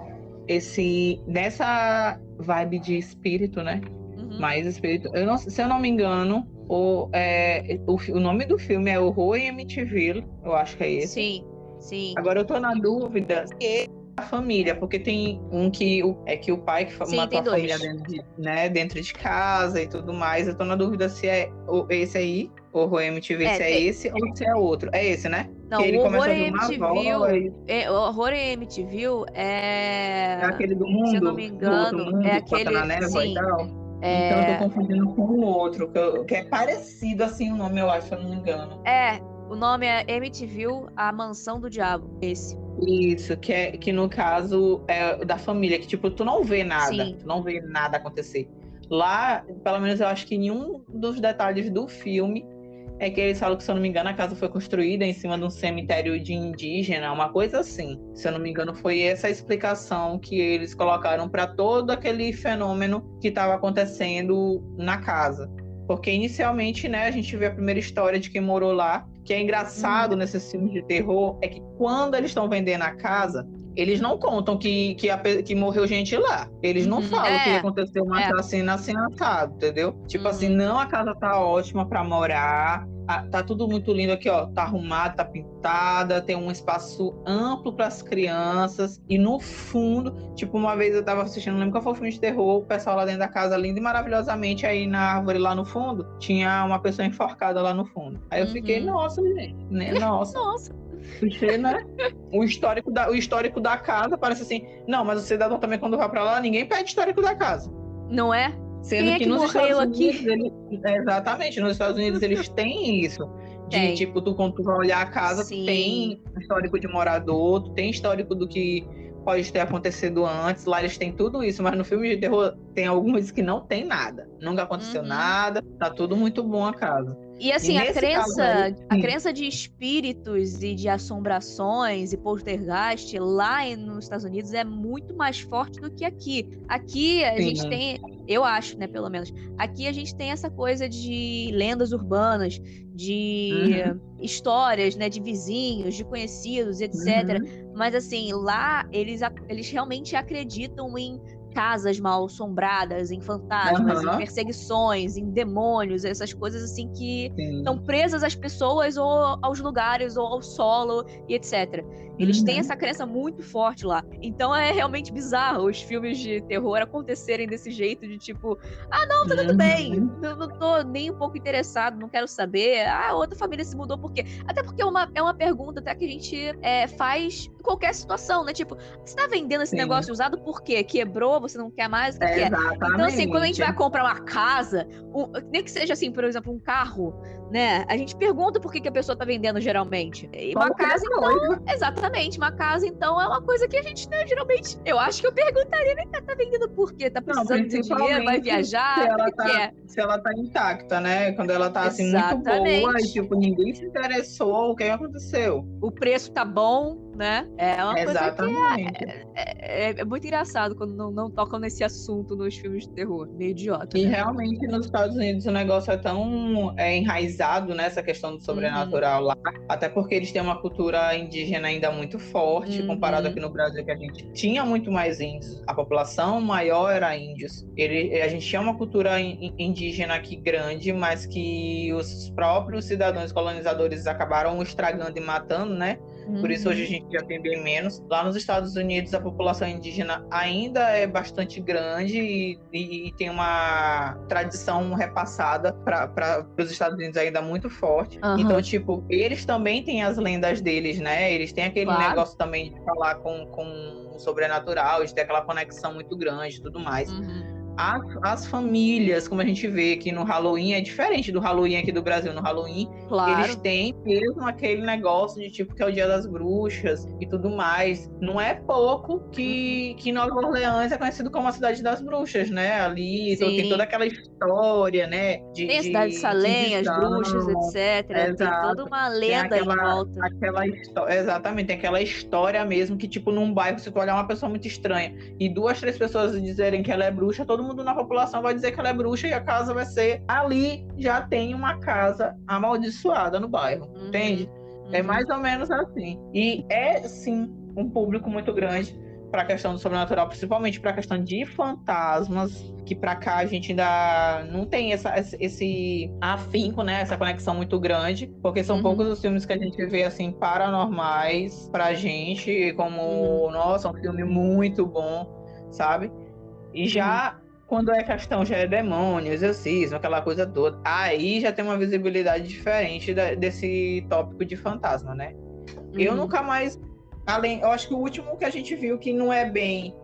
Speaker 1: esse nessa vibe de espírito, né? Uhum. Mais espírito. Eu não, se eu não me engano, o, é, o, o nome do filme é Horror em Amityville, eu acho que é esse.
Speaker 2: Sim, sim.
Speaker 1: Agora eu tô na dúvida se a família, porque tem um que é que o pai que Sim, matou a família dentro de, né, dentro de casa e tudo mais. Eu tô na dúvida se é esse aí, Horror MTV, é, se é esse ou se é outro. É esse, né?
Speaker 2: Não, o Horror MTV, é, o Horror MTV é...
Speaker 1: é aquele do mundo,
Speaker 2: se eu não me engano, mundo, é aquele
Speaker 1: na névoa sim, e tal. É... Então eu tô confundindo com o outro, que, eu, que, é parecido assim o nome, eu acho, se eu não me engano.
Speaker 2: É, o nome é MTV, A Mansão do Diabo, esse.
Speaker 1: Isso, que, é, que no caso é da família, que tipo, tu não vê nada, Sim. tu não vê nada acontecer. Lá, pelo menos eu acho que nenhum dos detalhes do filme é que eles falam que, se eu não me engano, a casa foi construída em cima de um cemitério de indígena, uma coisa assim. Se eu não me engano, foi essa a explicação que eles colocaram para todo aquele fenômeno que estava acontecendo na casa. Porque inicialmente, né, a gente vê a primeira história de quem morou lá, que é engraçado hum. nesses filmes de terror, é que quando eles estão vendendo a casa, eles não contam que, que, a, que morreu gente lá. Eles não uhum. falam é. que aconteceu uma é. assassina assim assado, entendeu? Tipo uhum. assim, não, a casa tá ótima para morar. tá tudo muito lindo aqui, ó. Tá arrumado, tá pintada, tem um espaço amplo para as crianças. E no fundo, tipo, uma vez eu tava assistindo, não lembro qual foi o filme de terror, o pessoal lá dentro da casa, lindo e maravilhosamente, aí na árvore lá no fundo, tinha uma pessoa enforcada lá no fundo. Aí eu uhum. fiquei, nossa, gente, né? Nossa.
Speaker 2: nossa.
Speaker 1: Porque, né? O histórico, da, o histórico da casa parece assim. Não, mas o cidadão também, quando vai pra lá, ninguém pede histórico da casa.
Speaker 2: Não é?
Speaker 1: Sendo Quem é que, que nos Estados Unidos, ele, exatamente, nos Estados Unidos eles têm isso. De tem. tipo, tu, quando tu vai olhar a casa, tu tem histórico de morador, tu tem histórico do que pode ter acontecido antes. Lá eles têm tudo isso, mas no filme de terror tem alguns que não tem nada. Nunca aconteceu uhum. nada, tá tudo muito bom a casa.
Speaker 2: E assim, e a crença, aí, a crença de espíritos e de assombrações e poltergeist lá nos Estados Unidos é muito mais forte do que aqui. Aqui a sim. gente tem, eu acho, né, pelo menos, aqui a gente tem essa coisa de lendas urbanas, de uhum. histórias, né, de vizinhos, de conhecidos, etc. Uhum. Mas assim, lá eles, eles realmente acreditam em casas mal assombradas, em fantasmas, uhum. em perseguições, em demônios, essas coisas assim que estão presas às pessoas ou aos lugares ou ao solo e etc. Eles uhum. têm essa crença muito forte lá. Então é realmente bizarro os filmes de terror acontecerem desse jeito de tipo, ah, não, tá tudo uhum. bem. Não, não tô nem um pouco interessado, não quero saber. Ah, outra família se mudou por quê? Até porque é uma, é uma pergunta até que a gente é, faz em qualquer situação, né? Tipo, você tá vendendo esse Sim. negócio usado por quê? Quebrou, você não quer mais? O que é, é? Então, assim, quando a gente vai comprar uma casa, um, nem que seja assim, por exemplo, um carro, né? A gente pergunta por que, que a pessoa tá vendendo geralmente. E uma casa, então, exatamente, uma casa, então, é uma coisa que a gente, né, geralmente, eu acho que eu perguntaria, né, tá vendendo por quê? Tá precisando Não, de dinheiro, vai viajar?
Speaker 1: Se ela,
Speaker 2: tá,
Speaker 1: é? se ela tá intacta, né? Quando ela tá assim exatamente. muito boa e tipo, ninguém se interessou, o que aconteceu?
Speaker 2: O preço tá bom, né? É uma Exatamente. coisa que é, é, é, é, muito engraçado quando não, não tocam nesse assunto nos filmes de terror, meio idiota.
Speaker 1: E
Speaker 2: né?
Speaker 1: realmente nos Estados Unidos o negócio é tão é, enraizado nessa questão do sobrenatural uhum. lá, até porque eles têm uma cultura indígena ainda muito forte, uhum. comparado aqui no Brasil, que a gente tinha muito mais índios. A população maior era índios. Ele, a gente tinha uma cultura indígena aqui grande, mas que os próprios cidadãos colonizadores acabaram estragando e matando, né? Por isso hoje a uhum. gente já tem bem menos. Lá nos Estados Unidos a população indígena ainda é bastante grande e, e, e tem uma tradição repassada para os Estados Unidos ainda muito forte. Uhum. Então, tipo, eles também têm as lendas deles, né? Eles têm aquele claro. negócio também de falar com, com o sobrenatural, de ter aquela conexão muito grande e tudo mais. Uhum as, as, famílias, como a gente vê aqui no Halloween, é diferente do Halloween aqui do Brasil. No Halloween, claro. eles têm mesmo aquele negócio de tipo que é o dia das bruxas e tudo mais. Não é pouco que, que Nova Orleans é conhecido como a cidade das bruxas, né? Ali então, tem toda aquela história, né?
Speaker 2: De, tem a cidade de Salem, as bruxas, etc. Exato. Tem toda uma lenda aquela, em volta.
Speaker 1: Aquela exatamente, tem aquela história mesmo que, tipo, num bairro, se tu olhar uma pessoa muito estranha e duas, três pessoas dizerem que ela é bruxa, todo mundo na população vai dizer que ela é bruxa e a casa vai ser ali já tem uma casa amaldiçoada no bairro, uhum. entende? É uhum. É mais ou menos assim. E é sim um público muito grande. para a questão do sobrenatural, principalmente para a questão de fantasmas, que para cá a gente ainda não tem essa, esse afinco, né? Essa conexão muito grande, porque são uhum. poucos os filmes que a gente vê assim paranormais pra gente, como, uhum. nossa, um filme muito bom, sabe? E já uhum. Quando é questão já é demônio, exorcismo, aquela coisa toda, aí já tem uma visibilidade diferente da, desse tópico de fantasma, né? Eu uhum. nunca mais além, eu acho que o último que a gente viu que não é bem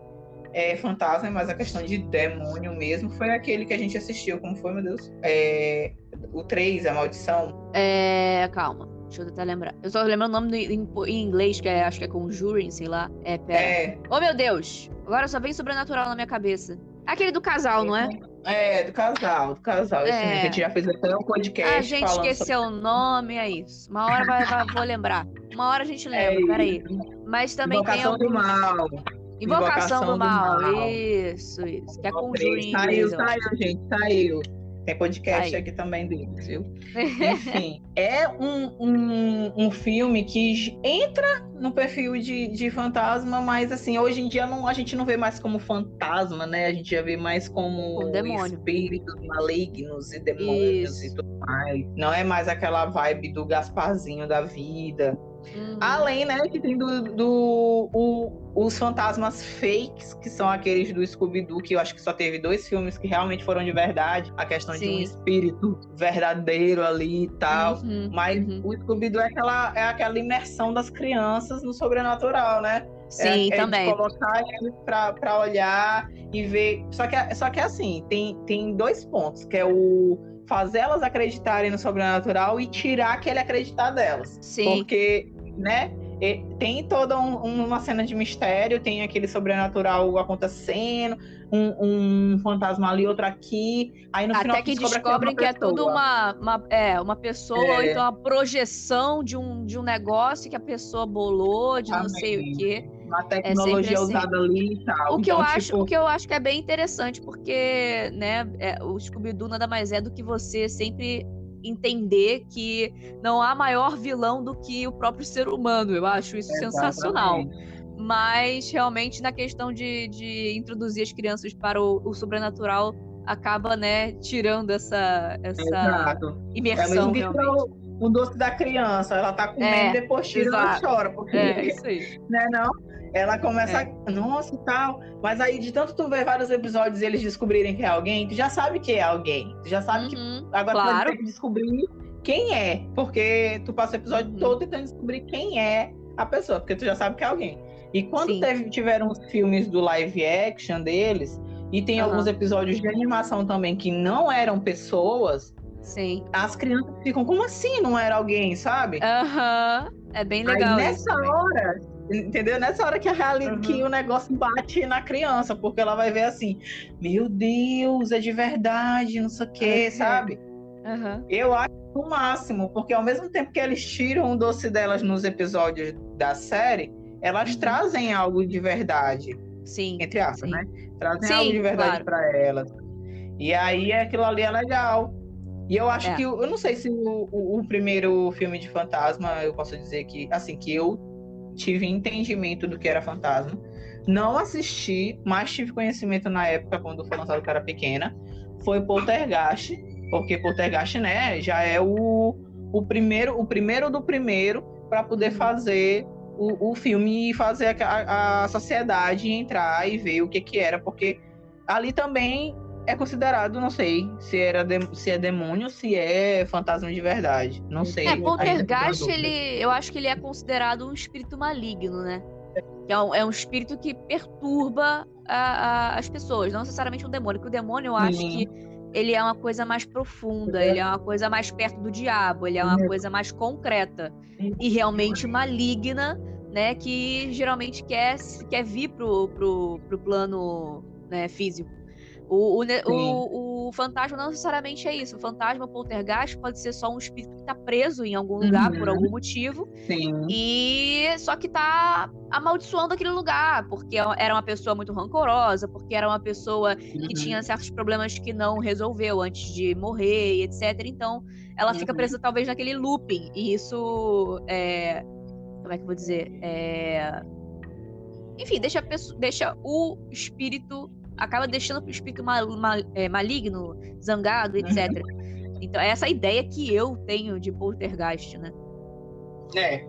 Speaker 1: é, fantasma, mas a questão de demônio mesmo, foi aquele que a gente assistiu. Como foi, meu Deus? É, o 3, a maldição.
Speaker 2: É. Calma. Deixa eu até lembrar. Eu só lembro o nome em, em, inglês, que é, acho que é Conjuring, sei lá. É, pera. É. Oh, meu Deus! Agora só vem sobrenatural na minha cabeça. Aquele do casal, não é?
Speaker 1: É, do casal, do casal. É. a gente já fez até um podcast.
Speaker 2: A gente esqueceu sobre... o nome, é isso. Uma hora vai, vai, vou lembrar. Uma hora a gente lembra, é peraí. Mas também
Speaker 1: Invocação
Speaker 2: tem
Speaker 1: alguns... do mal.
Speaker 2: Invocação, Invocação do, mal. do, mal. Isso, isso. Que é Conjuring.
Speaker 1: Saiu, saiu, gente, saiu. Tem podcast Aí. aqui também deles, viu? Enfim, é um, um, um filme que entra no perfil de, de fantasma, mas assim, hoje em dia não, a gente não vê mais como fantasma, né? A gente já vê mais como espíritos malignos e demônios Isso. e tudo mais. Não é mais aquela vibe do Gasparzinho da vida. Uhum. Além, né, que tem do, do o, os fantasmas fakes, que são aqueles do Scooby-Doo, que eu acho que só teve dois filmes que realmente foram de verdade. A questão Sim. de um espírito verdadeiro ali e tal. Uhum, Mas uhum. o Scooby-Doo é aquela, é aquela imersão das crianças no sobrenatural, né?
Speaker 2: Sim,
Speaker 1: é,
Speaker 2: é também.
Speaker 1: colocar eles para olhar e ver. Só que, só que assim, tem, tem dois pontos, que é o fazer elas acreditarem no sobrenatural e tirar aquele acreditar delas.
Speaker 2: Sim.
Speaker 1: Porque, né? tem toda um, uma cena de mistério, tem aquele sobrenatural acontecendo, um, um fantasma ali, outro aqui. Aí no
Speaker 2: Até
Speaker 1: final
Speaker 2: que descobrem que é tudo uma, uma, é, uma pessoa, é. ou então uma projeção de um, de um negócio que a pessoa bolou, de Amém. não sei o quê.
Speaker 1: Uma é tecnologia é assim. usada ali e tal.
Speaker 2: O que, então, eu tipo... acho, o que eu acho que é bem interessante, porque né, é, o Scooby-Doo nada mais é do que você sempre entender que não há maior vilão do que o próprio ser humano. Eu acho isso sensacional. Mas realmente na questão de, de introduzir as crianças para o, o sobrenatural acaba, né, tirando essa, essa imersão. É.
Speaker 1: O, o doce da criança, ela tá comendo é, depois tira e chora. Porque,
Speaker 2: é, isso aí.
Speaker 1: Né, não? Ela começa, é. nossa e tal. Mas aí, de tanto tu ver vários episódios e eles descobrirem que é alguém, tu já sabe que é alguém. Tu já sabe uhum, que agora claro. tu vai ter que descobrir quem é. Porque tu passa o episódio uhum. todo tentando descobrir quem é a pessoa, porque tu já sabe que é alguém. E quando teve, tiveram os filmes do live action deles, e tem uhum. alguns episódios de animação também que não eram pessoas.
Speaker 2: Sim.
Speaker 1: As crianças ficam, como assim não era alguém, sabe?
Speaker 2: Aham. É bem legal.
Speaker 1: Aí, nessa hora, Entendeu? Nessa hora que, a reali... Uhum. que o negócio bate na criança, porque ela vai ver assim, meu Deus, é de verdade, não sei o quê, uhum. sabe?
Speaker 2: Uhum.
Speaker 1: Eu acho o máximo, porque ao mesmo tempo que eles tiram o doce delas nos episódios da série, elas uhum. trazem algo de verdade.
Speaker 2: Sim.
Speaker 1: Entre aspas,
Speaker 2: sim.
Speaker 1: né? Trazem sim, algo de verdade claro. para elas. E aí aquilo ali é legal. E eu acho é. que, eu não sei se o, o, o, primeiro filme de fantasma, eu posso dizer que, assim, que eu tive entendimento do que era fantasma. Não assisti, mas tive conhecimento na época, quando foi lançado que era pequena. Foi Poltergeist, porque Poltergeist, né, já é o, o primeiro o primeiro do primeiro para poder fazer o, o filme e fazer a, a sociedade entrar e ver o que que era, porque ali também é considerado, não sei, se, era de, se é demônio, se é fantasma de verdade. Não sei.
Speaker 2: É, Poltergeist, ele, eu acho que ele é considerado um espírito maligno, né? É um, é um espírito que perturba a, a, as pessoas, não necessariamente um demônio. Porque o demônio, eu acho que ele é uma coisa mais profunda, é. ele é uma coisa mais perto do diabo, ele é uma é. coisa mais concreta e realmente maligna, né? Que geralmente quer, quer vir pro, pro, pro plano né, físico. O, o, o, o, fantasma não necessariamente é isso. O fantasma poltergeist pode ser só um espírito que está preso em algum lugar uhum. por algum motivo.
Speaker 1: Sim.
Speaker 2: E só que está amaldiçoando aquele lugar, porque era uma pessoa muito rancorosa, porque era uma pessoa uhum. que tinha certos problemas que não resolveu antes de morrer, etc. Então, ela uhum. fica presa talvez naquele looping. E isso é. Como é que eu vou dizer? É enfim, deixa, pessoa, deixa o espírito. Acaba deixando o espírito mal, mal, é, maligno, zangado, etc. Uhum. Então, é essa ideia que eu tenho de poltergeist, né?
Speaker 1: É.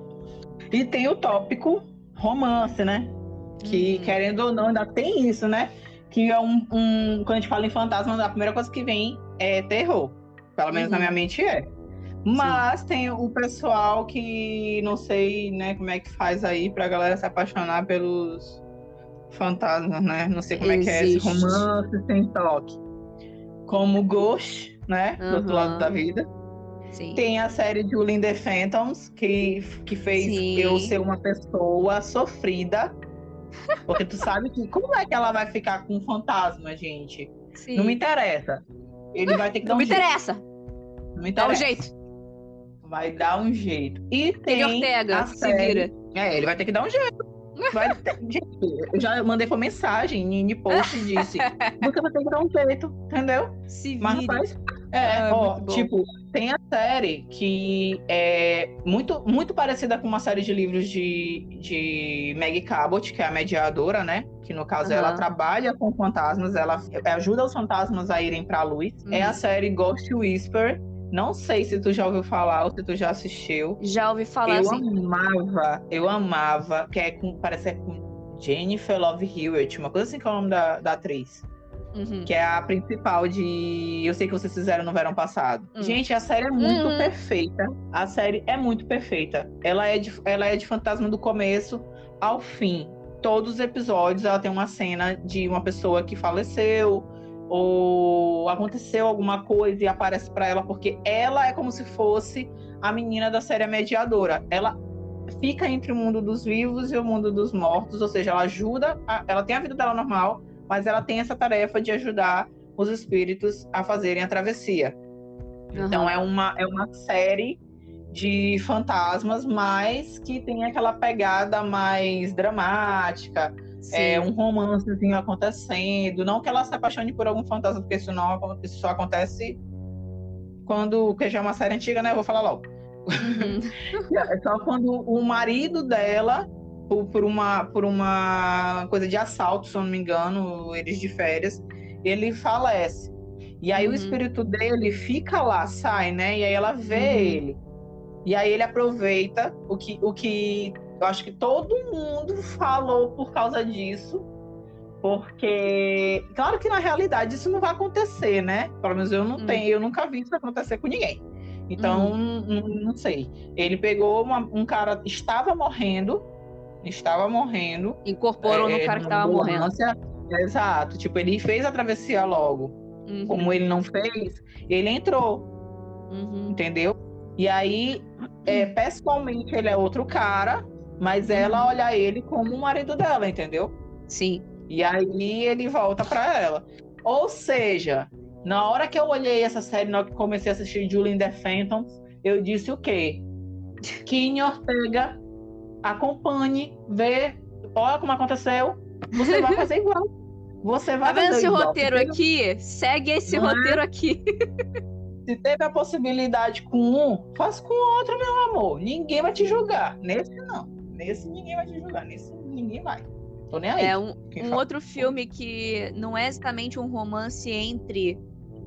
Speaker 1: E tem o tópico romance, né? Que, uhum. querendo ou não, ainda tem isso, né? Que é um, um, Quando a gente fala em fantasma, a primeira coisa que vem é terror. Pelo menos uhum. na minha mente é. Mas Sim. tem o pessoal que não sei, né, como é que faz aí pra galera se apaixonar pelos fantasmas, né? Não sei como Existe. é que é esse romance sem toque. Como Ghost, né? Uhum. Do outro lado da vida. Sim. Tem a série Julie in the Phantoms, que, que fez Sim. eu ser uma pessoa sofrida. Porque tu sabe que como é que ela vai ficar com um fantasma, gente? Sim. Não me interessa. Ele vai ter que dar
Speaker 2: Não
Speaker 1: um
Speaker 2: me
Speaker 1: jeito.
Speaker 2: interessa.
Speaker 1: Não me interessa. Dá
Speaker 2: um jeito.
Speaker 1: Vai dar um jeito. E tem.
Speaker 2: Ortega, se série... vira.
Speaker 1: É, ele vai ter que dar um jeito. Vai. Gente, já mandei por mensagem em post e disse: Você vai ter que dar um jeito, entendeu?
Speaker 2: Se
Speaker 1: Mas rapaz, é, ah, ó, tipo, tem a série que é muito, muito parecida com uma série de livros de, de Maggie Cabot, que é a mediadora, né? Que no caso uhum. ela trabalha com fantasmas, ela ajuda os fantasmas a irem pra luz. Uhum. É a uhum. série Ghost Whisper não sei se tu já ouviu falar ou se tu já assistiu.
Speaker 2: Já ouvi falar,
Speaker 1: Eu
Speaker 2: sim.
Speaker 1: amava, eu amava, que é com, parece que é com Jennifer Love Hewitt, uma coisa assim que é o nome da, da atriz. Uhum. Que é a principal de Eu Sei Que Vocês Fizeram no Verão Passado. Uhum. Gente, a série é muito uhum. perfeita. A série é muito perfeita. Ela é, de, ela é de fantasma do começo ao fim. Todos os episódios ela tem uma cena de uma pessoa que faleceu, ou aconteceu alguma coisa e aparece para ela, porque ela é como se fosse a menina da série mediadora. Ela fica entre o mundo dos vivos e o mundo dos mortos, ou seja, ela ajuda, a, ela tem a vida dela normal, mas ela tem essa tarefa de ajudar os espíritos a fazerem a travessia. Uhum. Então é uma, é uma série de fantasmas, mas que tem aquela pegada mais dramática, é, um romancezinho acontecendo. Não que ela se apaixone por algum fantasma, porque isso, não, isso só acontece quando. Porque já é uma série antiga, né? Eu vou falar logo. Uhum. é só quando o marido dela, por, por, uma, por uma coisa de assalto, se eu não me engano, eles de férias, ele falece. E aí uhum. o espírito dele fica lá, sai, né? E aí ela vê uhum. ele. E aí ele aproveita o que, o que eu acho que todo mundo falou por causa disso. Porque, claro que na realidade isso não vai acontecer, né? Pelo menos eu não hum. tenho, eu nunca vi isso acontecer com ninguém. Então, hum. não, não, sei. Ele pegou uma, um cara, estava morrendo, estava morrendo.
Speaker 2: Incorporou é, no cara que estava morrendo.
Speaker 1: Exato. Tipo, ele fez a travessia logo. Uhum. Como ele não fez, ele entrou. Uhum. Entendeu? E aí, é, pessoalmente, ele é outro cara, mas ela uhum. olha ele como o marido dela, entendeu?
Speaker 2: Sim.
Speaker 1: E aí ele volta para ela. Ou seja, na hora que eu olhei essa série, na hora que comecei a assistir Julie in the Phantoms, eu disse o quê? Kenny Ortega, acompanhe, vê, olha como aconteceu, você vai fazer igual. Você vai
Speaker 2: tá vendo esse
Speaker 1: igual.
Speaker 2: roteiro aqui? Segue esse Não é? roteiro é? aqui.
Speaker 1: Se teve a possibilidade com um, faz com o outro, meu amor. Ninguém vai te julgar. Nesse não. Nesse ninguém vai te julgar, nesse ninguém vai. Tô nem aí.
Speaker 2: É um, um outro filme que não é exatamente um romance entre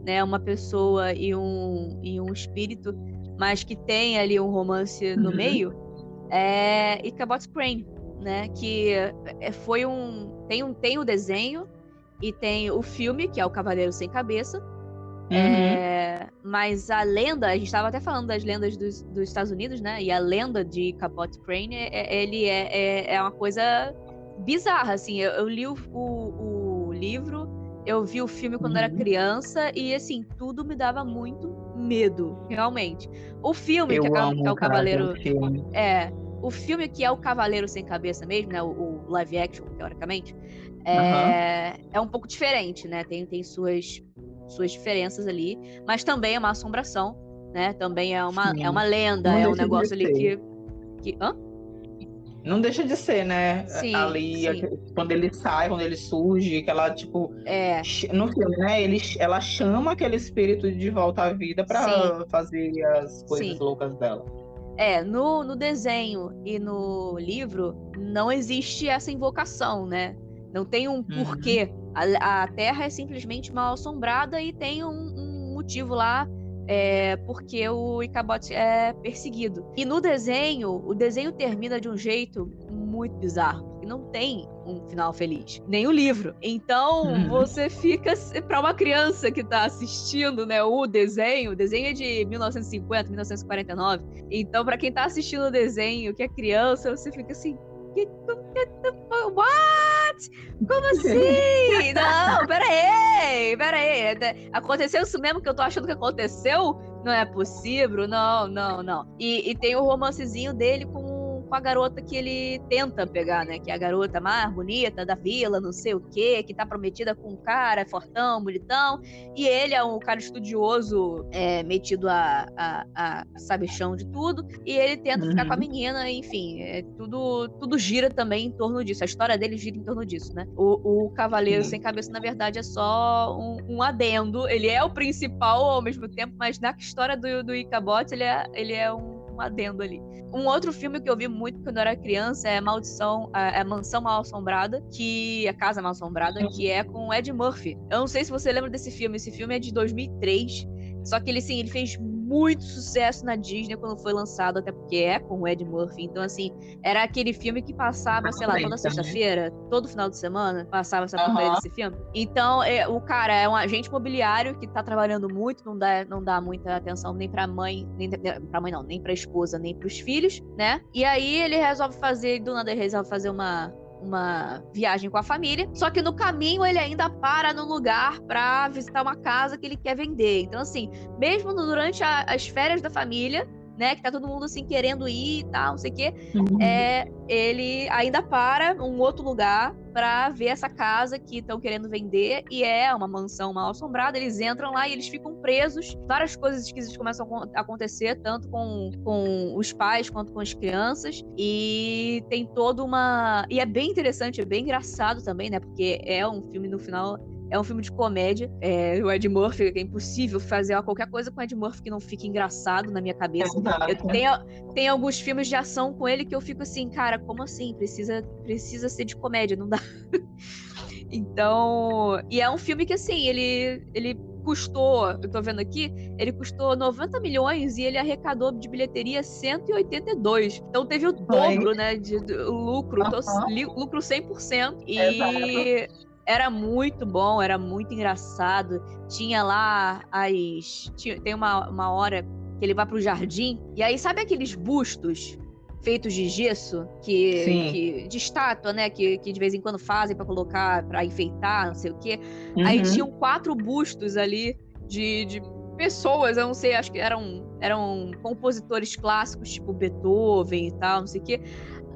Speaker 2: né, uma pessoa e um, e um espírito, mas que tem ali um romance no uhum. meio, é Ichabod's Crane, né? Que é, foi um tem um tem o desenho e tem o filme que é o Cavaleiro sem Cabeça, Uhum. É, mas a lenda, a gente estava até falando das lendas dos, dos, Estados Unidos, né? E a lenda de Cabot Crane, é, é, ele é, é, é, uma coisa bizarra, assim. Eu, eu li o, o, o, livro, eu vi o filme quando uhum. era criança e, assim, tudo me dava muito medo, realmente. O filme,
Speaker 1: eu
Speaker 2: que,
Speaker 1: é,
Speaker 2: que é o Cavaleiro... É, o filme que é o Cavaleiro Sem Cabeça mesmo, né? O, o live action, teoricamente, é, uhum. é um pouco diferente, né? Tem, tem suas suas diferenças ali, mas também é uma assombração, né? Também é uma, é uma lenda, Não é um negócio ali que, que. Hã?
Speaker 1: Não deixa de ser, né? Sim, ali, sim. quando ele sai, quando ele surge, que ela, tipo.
Speaker 2: É.
Speaker 1: No filme, né? Ele, ela chama aquele espírito de volta à vida para fazer as coisas sim. loucas dela.
Speaker 2: É, no, no desenho e no livro não existe essa invocação, né? Não tem um uhum. porquê. A, a, Terra é simplesmente mal assombrada e tem um, um motivo lá é, porque o Icabod é perseguido. E no desenho, o desenho termina de um jeito muito bizarro, porque não tem um final feliz, nem o livro. Então, uhum. você fica para uma criança que tá assistindo, né, o desenho, o desenho é de 1950, 1949. Então, para quem tá assistindo o desenho, que é criança, você fica assim, What? Como assim? Não, pera aí, pera aí. Aconteceu isso mesmo que eu tô achando que aconteceu? Não é possível? Não, não, não. E, e tem o romancezinho dele com com a garota que ele tenta pegar, né? Que é a garota mais bonita da vila, não sei o quê, que tá prometida com um cara fortão, bonitão. E ele é um cara estudioso, é, metido a, a, a sabichão de tudo. E ele tenta uhum. ficar com a uhum. menina, enfim. É, tudo, tudo gira também em torno disso. A história dele gira em torno disso, né? O, o Cavaleiro Sem Cabeça, na verdade, é só um, um, adendo. Ele é o principal ao mesmo tempo, mas na história do, do Icabot, ele é, ele é um um adendo ali. Um outro filme que eu vi muito quando eu era criança é Maldição, é Mansão Mal Assombrada, que a Casa Mal Assombrada, que é com Ed Murphy. Eu não sei se você lembra desse filme. Esse filme é de 2003. Só que ele, sim, ele fez muito sucesso na Disney quando foi lançado, até porque é com o Ed Murphy. Então, assim, era aquele filme que passava, sei lá, toda sexta-feira, todo final de semana, passava essa uhum. desse filme. Então, é, o cara é um agente imobiliário que tá trabalhando muito, não dá, não dá muita atenção nem pra mãe, nem pra mãe não, nem pra esposa, nem pros filhos, né? E aí ele resolve fazer, do nada ele resolve fazer uma uma viagem com a família. Só que no caminho ele ainda para no lugar para visitar uma casa que ele quer vender. Então, assim, mesmo durante a, as férias da família, né? Que tá todo mundo assim querendo ir e tal, não sei o quê. Uhum. É, ele ainda para um outro lugar para ver essa casa que estão querendo vender e é uma mansão mal assombrada. Eles entram lá e eles ficam presos. Várias coisas esquisitas começam a acontecer, tanto com, com os pais quanto com as crianças. E tem toda uma. E é bem interessante, é bem engraçado também, né? Porque é um filme no final é um filme de comédia. É, o Ed Murphy, é impossível fazer qualquer coisa com o Ed Murphy que não fique engraçado na minha cabeça. Eu tenho, tem alguns filmes de ação com ele que eu fico assim, cara, como assim? Precisa, precisa ser de comédia, não dá. então. E é um filme que, assim, ele, ele custou, eu tô vendo aqui, ele custou 90 milhões e ele arrecadou de bilheteria 182. Então teve o dobro, Oi. né, de, de lucro, uhum. então, lucro 100%. E Exato era muito bom, era muito engraçado. Tinha lá as. Tinha, tem uma, uma hora que ele vai pro jardim, e aí, sabe aqueles bustos feitos de gesso, que, que, de estátua, né? Que, que de vez em quando fazem para colocar, para enfeitar, não sei o quê. Uhum. Aí tinham quatro bustos ali de, de pessoas, eu não sei, acho que eram, eram compositores clássicos, tipo Beethoven e tal, não sei o quê.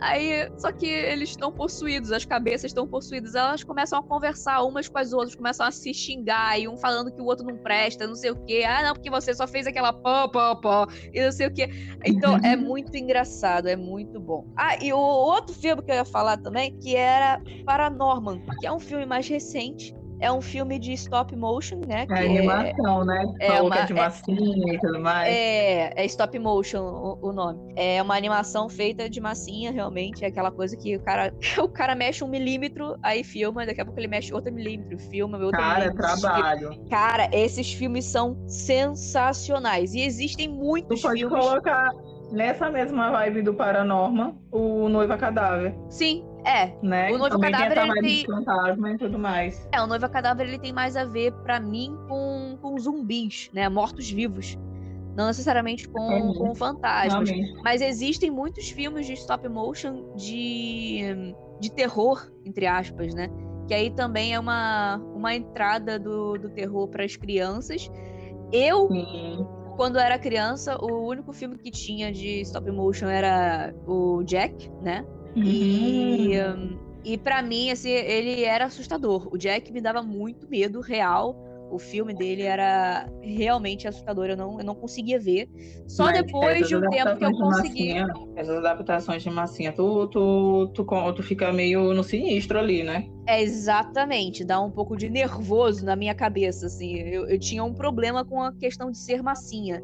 Speaker 2: Aí, só que eles estão possuídos, as cabeças estão possuídas. Elas começam a conversar umas com as outras, começam a se xingar, e um falando que o outro não presta, não sei o quê. Ah, não, porque você só fez aquela pó, pó, pó, e não sei o quê. Então, é muito engraçado, é muito bom. Ah, e o outro filme que eu ia falar também, que era Paranorman, que é um filme mais recente, é um filme de stop motion, né?
Speaker 1: É animação, é, né? É uma, é de massinha é, e tudo mais.
Speaker 2: É, é stop motion o, o, nome. É uma animação feita de massinha, realmente. É aquela coisa que o cara, o cara mexe um milímetro, aí filma, daqui a pouco ele mexe outro milímetro, filma, outro
Speaker 1: cara,
Speaker 2: milímetro.
Speaker 1: Cara, trabalho.
Speaker 2: Cara, esses filmes são sensacionais. E existem muitos
Speaker 1: tu pode
Speaker 2: filmes...
Speaker 1: colocar nessa mesma vibe do Paranorma, o Noiva Cadáver.
Speaker 2: Sim, é.
Speaker 1: Né?
Speaker 2: O Noiva Cadáver
Speaker 1: ele tem fantasma e tudo mais.
Speaker 2: É, o Noiva Cadáver ele tem mais a ver para mim com, com zumbis, né, mortos vivos. Não necessariamente com, com fantasmas. Mas existem muitos filmes de stop motion de, de terror, entre aspas, né? Que aí também é uma, uma entrada do, do terror para as crianças. Eu, Sim quando era criança, o único filme que tinha de stop motion era o Jack, né? Uhum. E, um, e para mim, assim, ele era assustador. O Jack me dava muito medo real o filme dele era realmente assustador, eu não, eu não conseguia ver. Só Mas depois de um tempo que eu consegui. Massinha,
Speaker 1: essas adaptações de massinha, tu, tu, tu, tu, tu fica meio no sinistro ali, né?
Speaker 2: É, exatamente, dá um pouco de nervoso na minha cabeça, assim. Eu, eu tinha um problema com a questão de ser massinha.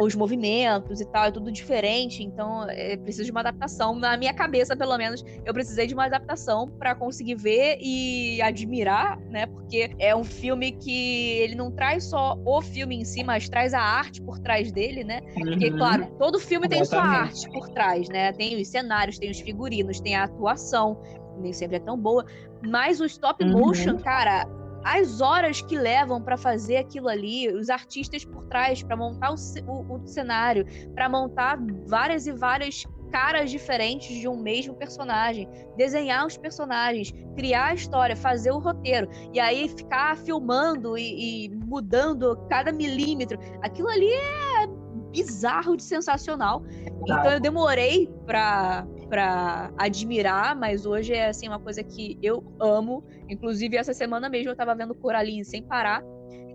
Speaker 2: Os movimentos e tal, é tudo diferente, então é preciso de uma adaptação. Na minha cabeça, pelo menos, eu precisei de uma adaptação para conseguir ver e admirar, né? Porque é um filme que ele não traz só o filme em si, mas traz a arte por trás dele, né? Uhum. Porque, claro, todo filme tem sua arte por trás, né? Tem os cenários, tem os figurinos, tem a atuação, nem sempre é tão boa, mas o stop uhum. motion, uhum. cara, as horas que levam para fazer aquilo ali, os artistas por trás, para montar o, o, o cenário, para montar várias e várias caras diferentes de um mesmo personagem, desenhar os personagens, criar a história, fazer o roteiro, e aí ficar filmando e, e mudando cada milímetro. Aquilo ali é bizarro de sensacional. Então eu demorei pra, pra admirar, mas hoje é assim uma coisa que eu amo. Inclusive, essa semana mesmo eu tava vendo Coraline sem parar,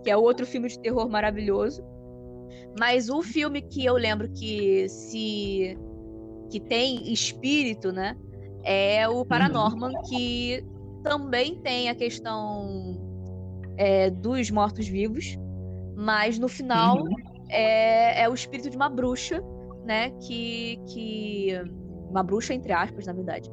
Speaker 2: que é outro filme de terror maravilhoso. Mas o filme que eu lembro que se que tem espírito, né? É o Paranorman, uhum. que também tem a questão é, dos mortos-vivos, mas no final uhum. é, é o espírito de uma bruxa, né? Que, que. Uma bruxa, entre aspas, na verdade.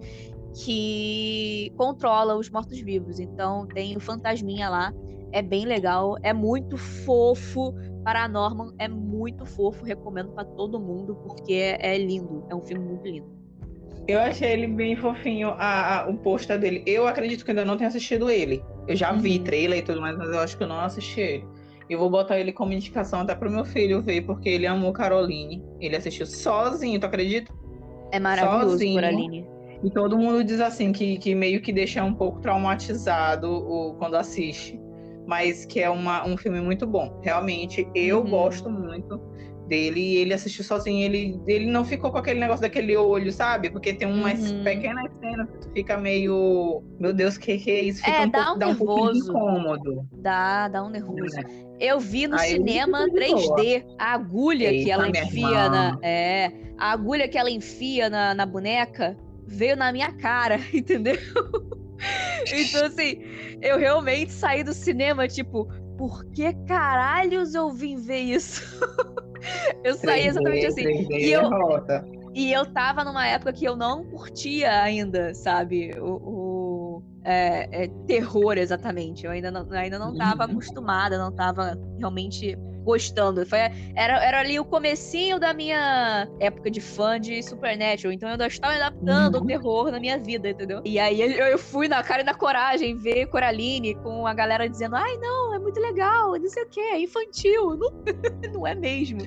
Speaker 2: Que controla os mortos-vivos. Então tem o fantasminha lá. É bem legal, é muito fofo. Paranorman é muito fofo, recomendo para todo mundo, porque é, é, lindo. É um filme muito lindo.
Speaker 1: Eu achei ele bem fofinho, a, a, o pôster dele. Eu acredito que ainda não tenho assistido ele. Eu já vi uhum. trailer e tudo mais, mas eu acho que eu não assisti ele. Eu vou botar ele como indicação até pro meu filho ver, porque ele amou Caroline. Ele assistiu sozinho, tu acredita?
Speaker 2: É maravilhoso, sozinho. Caroline.
Speaker 1: E todo mundo diz assim que, que meio que deixa um pouco traumatizado o, quando assiste mas que é uma, um filme muito bom. Realmente, eu uhum. gosto muito dele e ele assistiu sozinho. Ele, ele não ficou com aquele negócio daquele olho, sabe? Porque tem umas uhum. pequenas cenas que fica meio. Meu Deus, que que é isso? Fica
Speaker 2: é,
Speaker 1: um
Speaker 2: dá
Speaker 1: pouco,
Speaker 2: um
Speaker 1: dá. Um incômodo.
Speaker 2: Dá, dá um nervoso. É. Eu vi no Aí cinema 3D a agulha Eita, que ela enfia na. É, a agulha que ela enfia na, na boneca veio na minha cara, entendeu? então, assim, eu realmente saí do cinema, tipo, por que caralhos eu vim ver isso? eu saí exatamente assim. E eu, e eu tava numa época que eu não curtia ainda, sabe? O, o é, é, terror exatamente. Eu ainda não, ainda não tava uhum. acostumada, não tava realmente gostando. Foi, era, era ali o comecinho da minha época de fã de Supernatural. Então eu ainda estava adaptando uhum. o terror na minha vida, entendeu? E aí eu, eu, fui na cara e na coragem ver Coraline com a galera dizendo: ai, não, é muito legal, não sei o que, é infantil. Não, não é mesmo.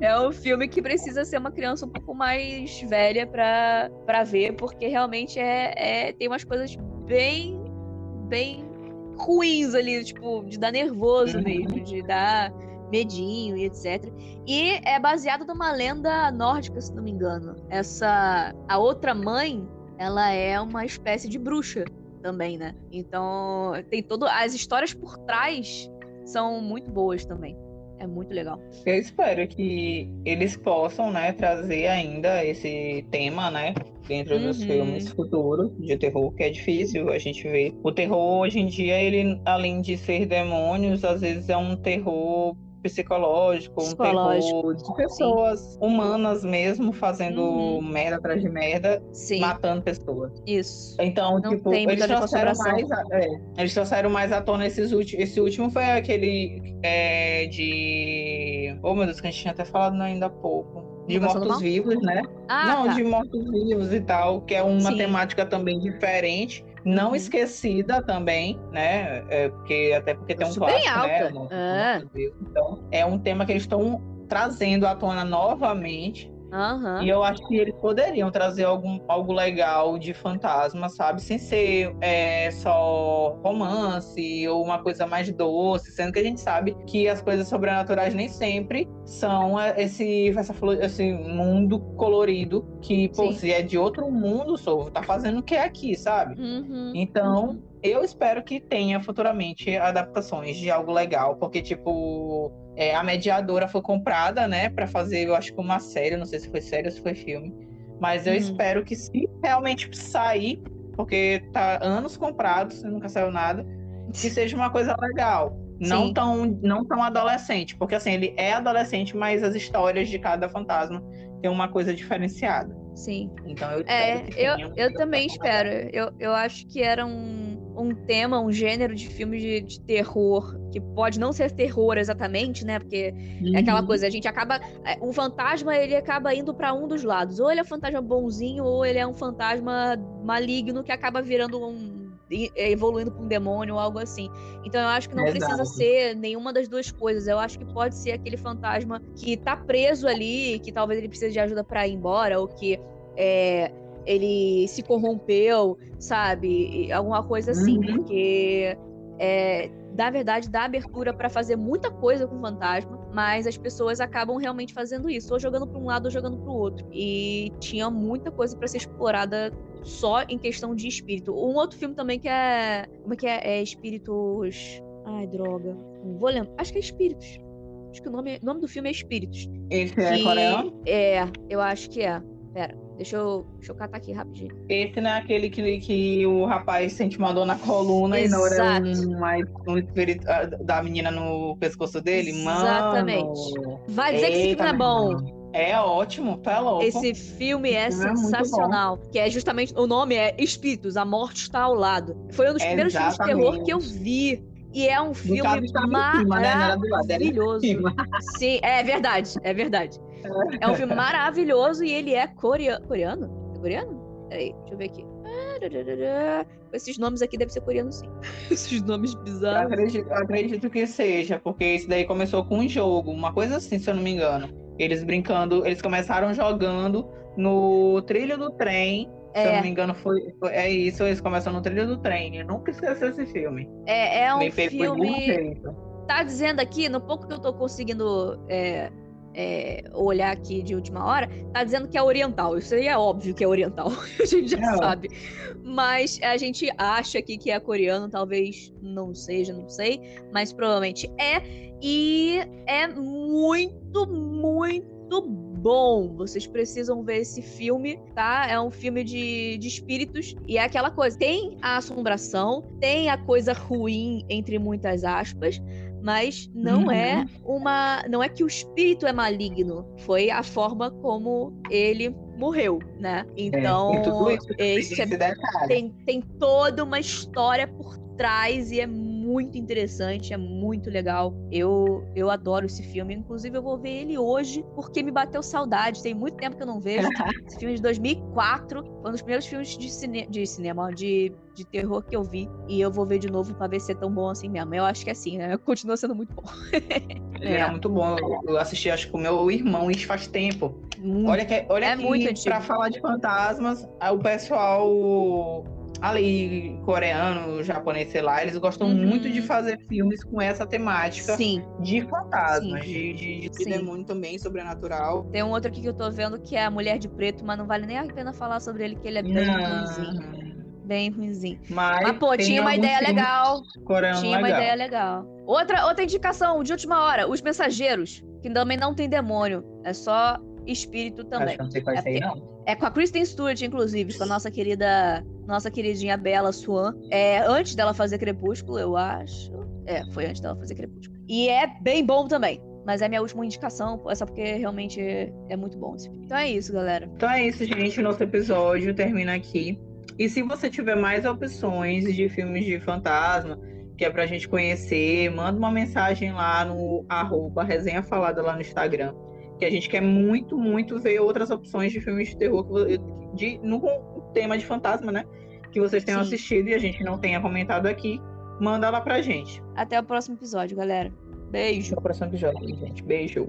Speaker 2: é um filme que precisa ser uma criança um pouco mais velha pra, pra ver, porque realmente é, é tem umas coisas bem, bem ruins ali, tipo, de dar nervoso uhum. mesmo, de dar medinho e etc. E é baseado numa lenda nórdica, se não me engano. Essa a outra mãe, ela é uma espécie de bruxa também, né? Então, tem todo as histórias por trás são muito boas também. É muito legal.
Speaker 1: Eu espero que eles possam, né, trazer ainda esse tema, né, dentro uhum. dos filmes futuros de terror, que é difícil a gente ver. O terror hoje em dia, ele além de ser demônios, às vezes é um terror psicológico, um terror de pessoas sim. humanas mesmo fazendo uhum. merda atrás de merda, sim. matando pessoas.
Speaker 2: Isso.
Speaker 1: Então, Não tipo, eles trouxeram mais, é, eles trouxeram mais à tona esses últimos. Esse último foi aquele é, de. Oh meu Deus, que a gente tinha até falado ainda há pouco. De mortos-vivos, né? Ah, Não, tá. de mortos-vivos e tal, que é uma Sim. temática também diferente não uhum. esquecida também, né? É, porque, até porque tem um
Speaker 2: clássico, né? alta.
Speaker 1: né? Então, é um tema que eles estão trazendo à tona novamente
Speaker 2: Uhum.
Speaker 1: E eu acho que eles poderiam trazer algum, algo legal de fantasma, sabe? Sem ser é, só romance ou uma coisa mais doce, sendo que a gente sabe que as coisas sobrenaturais nem sempre são é, esse, essa, esse mundo colorido que, pô, Sim. se é de outro mundo, sou, tá fazendo o que é aqui, sabe?
Speaker 2: Uhum.
Speaker 1: Então,
Speaker 2: uhum.
Speaker 1: eu espero que tenha futuramente adaptações de algo legal, porque, tipo é, a mediadora foi comprada, né, para fazer, eu acho que uma série, não sei se foi série ou se foi filme. Mas eu uhum. espero que se realmente sair, porque tá anos comprados e nunca saiu nada, que seja uma coisa legal. Não tão, não tão adolescente, porque assim, ele é adolescente, mas as histórias de cada fantasma tem uma coisa diferenciada.
Speaker 2: Sim.
Speaker 1: Então eu
Speaker 2: É, eu, eu também espero. Eu, eu acho que era um, um tema, um gênero de filme de, de terror, que pode não ser terror exatamente, né? Porque
Speaker 1: Uhum.
Speaker 2: é aquela coisa, a gente acaba. é, Um fantasma, ele acaba indo pra um dos lados. Ou ele é um fantasma bonzinho, ou ele é um fantasma maligno que acaba virando um. e- evoluindo pra um demônio ou algo assim. Então eu acho que não precisa ser nenhuma das duas coisas. Eu acho que pode ser aquele fantasma que tá preso ali, que talvez ele precise de ajuda pra ir embora, ou que é, ele se corrompeu, sabe? Alguma coisa assim,
Speaker 1: Uhum.
Speaker 2: porque é, na verdade dá abertura pra fazer muita coisa com o fantasma, mas as pessoas acabam realmente fazendo isso, ou jogando pra um lado ou jogando pro outro. E tinha muita coisa pra ser explorada só em questão de espírito. Um outro filme também que é. Como é que é? É Espíritos. Ai, droga. Não vou lembrar. Acho que é Espíritos. Acho que o nome, o nome do filme é Espíritos.
Speaker 1: Esse é
Speaker 2: que-
Speaker 1: coreano?
Speaker 2: É, eu acho que é. Pera, deixa eu, deixa eu catar aqui rapidinho.
Speaker 1: Esse não é aquele que, que o rapaz sente uma dor na coluna e na hora é
Speaker 2: Exato.
Speaker 1: um, um espírito ah, da menina no pescoço dele?
Speaker 2: Exatamente.
Speaker 1: Mano.
Speaker 2: Vai dizer que esse filme
Speaker 1: Eita,
Speaker 2: é bom.
Speaker 1: É ótimo, é louco.
Speaker 2: Esse filme é
Speaker 1: Esse filme é
Speaker 2: sensacional. que é justamente. O nome é Espíritos, A Morte Está ao Lado. Foi um dos primeiros filmes de terror que eu vi. E é um filme
Speaker 1: caso, cima, né? Não era era
Speaker 2: maravilhoso. Sim, é verdade, é verdade. É um filme maravilhoso e ele é coreano. Coreano? É coreano? Peraí, deixa eu ver aqui. Esses nomes aqui devem ser coreanos, sim. Esses nomes
Speaker 1: Eu
Speaker 2: bizarros.
Speaker 1: acredito, eu acredito que seja, porque isso daí começou com um jogo, uma coisa assim, se eu não me engano. Eles brincando, eles começaram jogando no trilho do trem. Se eu não me
Speaker 2: É,
Speaker 1: engano, foi, foi- é isso, eles começam no trilho do trem. Eu nunca esqueci esse filme.
Speaker 2: é, é um filme. Tá dizendo aqui, no pouco que eu tô conseguindo é, é, olhar aqui de última hora, tá dizendo que é oriental. Isso aí é óbvio que é oriental. A gente já
Speaker 1: É.
Speaker 2: sabe. Mas a gente acha aqui que é coreano, talvez não seja, não sei. Mas provavelmente é. E é muito, muito bom. Vocês precisam ver esse filme, tá? É um filme de, de espíritos. E é aquela coisa: tem a assombração, tem a coisa ruim, entre muitas aspas. Mas não
Speaker 1: Uhum.
Speaker 2: é uma. Não é que o espírito é maligno. Foi a forma como ele morreu, né? Então,
Speaker 1: É, e
Speaker 2: esse é
Speaker 1: esse detalhe.
Speaker 2: tem, tem toda uma história por trás e é muito interessante, é muito legal. Eu, eu adoro esse filme. Inclusive, eu vou ver ele hoje porque me bateu saudade. Tem muito tempo que eu não vejo. esse filme é de 2004 foi um dos primeiros filmes de, cine de cinema, de, de terror que eu vi. E eu vou ver de novo pra ver se é tão bom assim mesmo. Eu acho que é assim, né? Continua sendo muito bom.
Speaker 1: Ele é. muito bom. Eu- assisti, acho que com o meu irmão, isso faz tempo.
Speaker 2: Muito.
Speaker 1: Olha que, olha
Speaker 2: É
Speaker 1: que
Speaker 2: muito
Speaker 1: pra falar de fantasmas, ah, o pessoal ali, coreano, japonês, sei lá, eles gostam
Speaker 2: Uhum.
Speaker 1: muito de fazer filmes com essa temática
Speaker 2: Sim.
Speaker 1: de fantasmas,
Speaker 2: Sim.
Speaker 1: de, de, de, demônio também, sobrenatural.
Speaker 2: Tem um outro aqui que eu tô vendo que é a Mulher de Preto, mas não vale nem a pena falar sobre ele, que ele é bem ruimzinho. Bem ruimzinho.
Speaker 1: mas,
Speaker 2: Mas, pô, tinha uma ideia legal.
Speaker 1: coreanos
Speaker 2: Tinha uma
Speaker 1: legal.
Speaker 2: ideia legal. Outra, outra indicação de última hora: Os Mensageiros, que também não tem demônio, é só espírito
Speaker 1: Acho
Speaker 2: também.
Speaker 1: que eu não sei qual é esse aí, não.
Speaker 2: É com a Kristen Stewart, inclusive, com a nossa querida, nossa queridinha Bella Swan. É antes dela fazer Crepúsculo, eu acho. É, foi antes dela fazer Crepúsculo. E é bem bom também. Mas é minha última indicação, é só porque realmente é, muito bom esse filme. Então é isso, galera.
Speaker 1: Então é isso, gente. Nosso episódio termina aqui. E se você tiver mais opções de filmes de fantasma, que é pra gente conhecer, manda uma mensagem lá no arroba resenha falada lá no Instagram. Que a gente quer muito, muito ver outras opções de filmes de terror de, no tema de fantasma, né? Que vocês tenham
Speaker 2: Sim.
Speaker 1: assistido e a gente não tenha comentado aqui. Manda lá pra gente.
Speaker 2: Até o próximo episódio, galera. Beijo.
Speaker 1: Até o próximo episódio, gente. Beijo.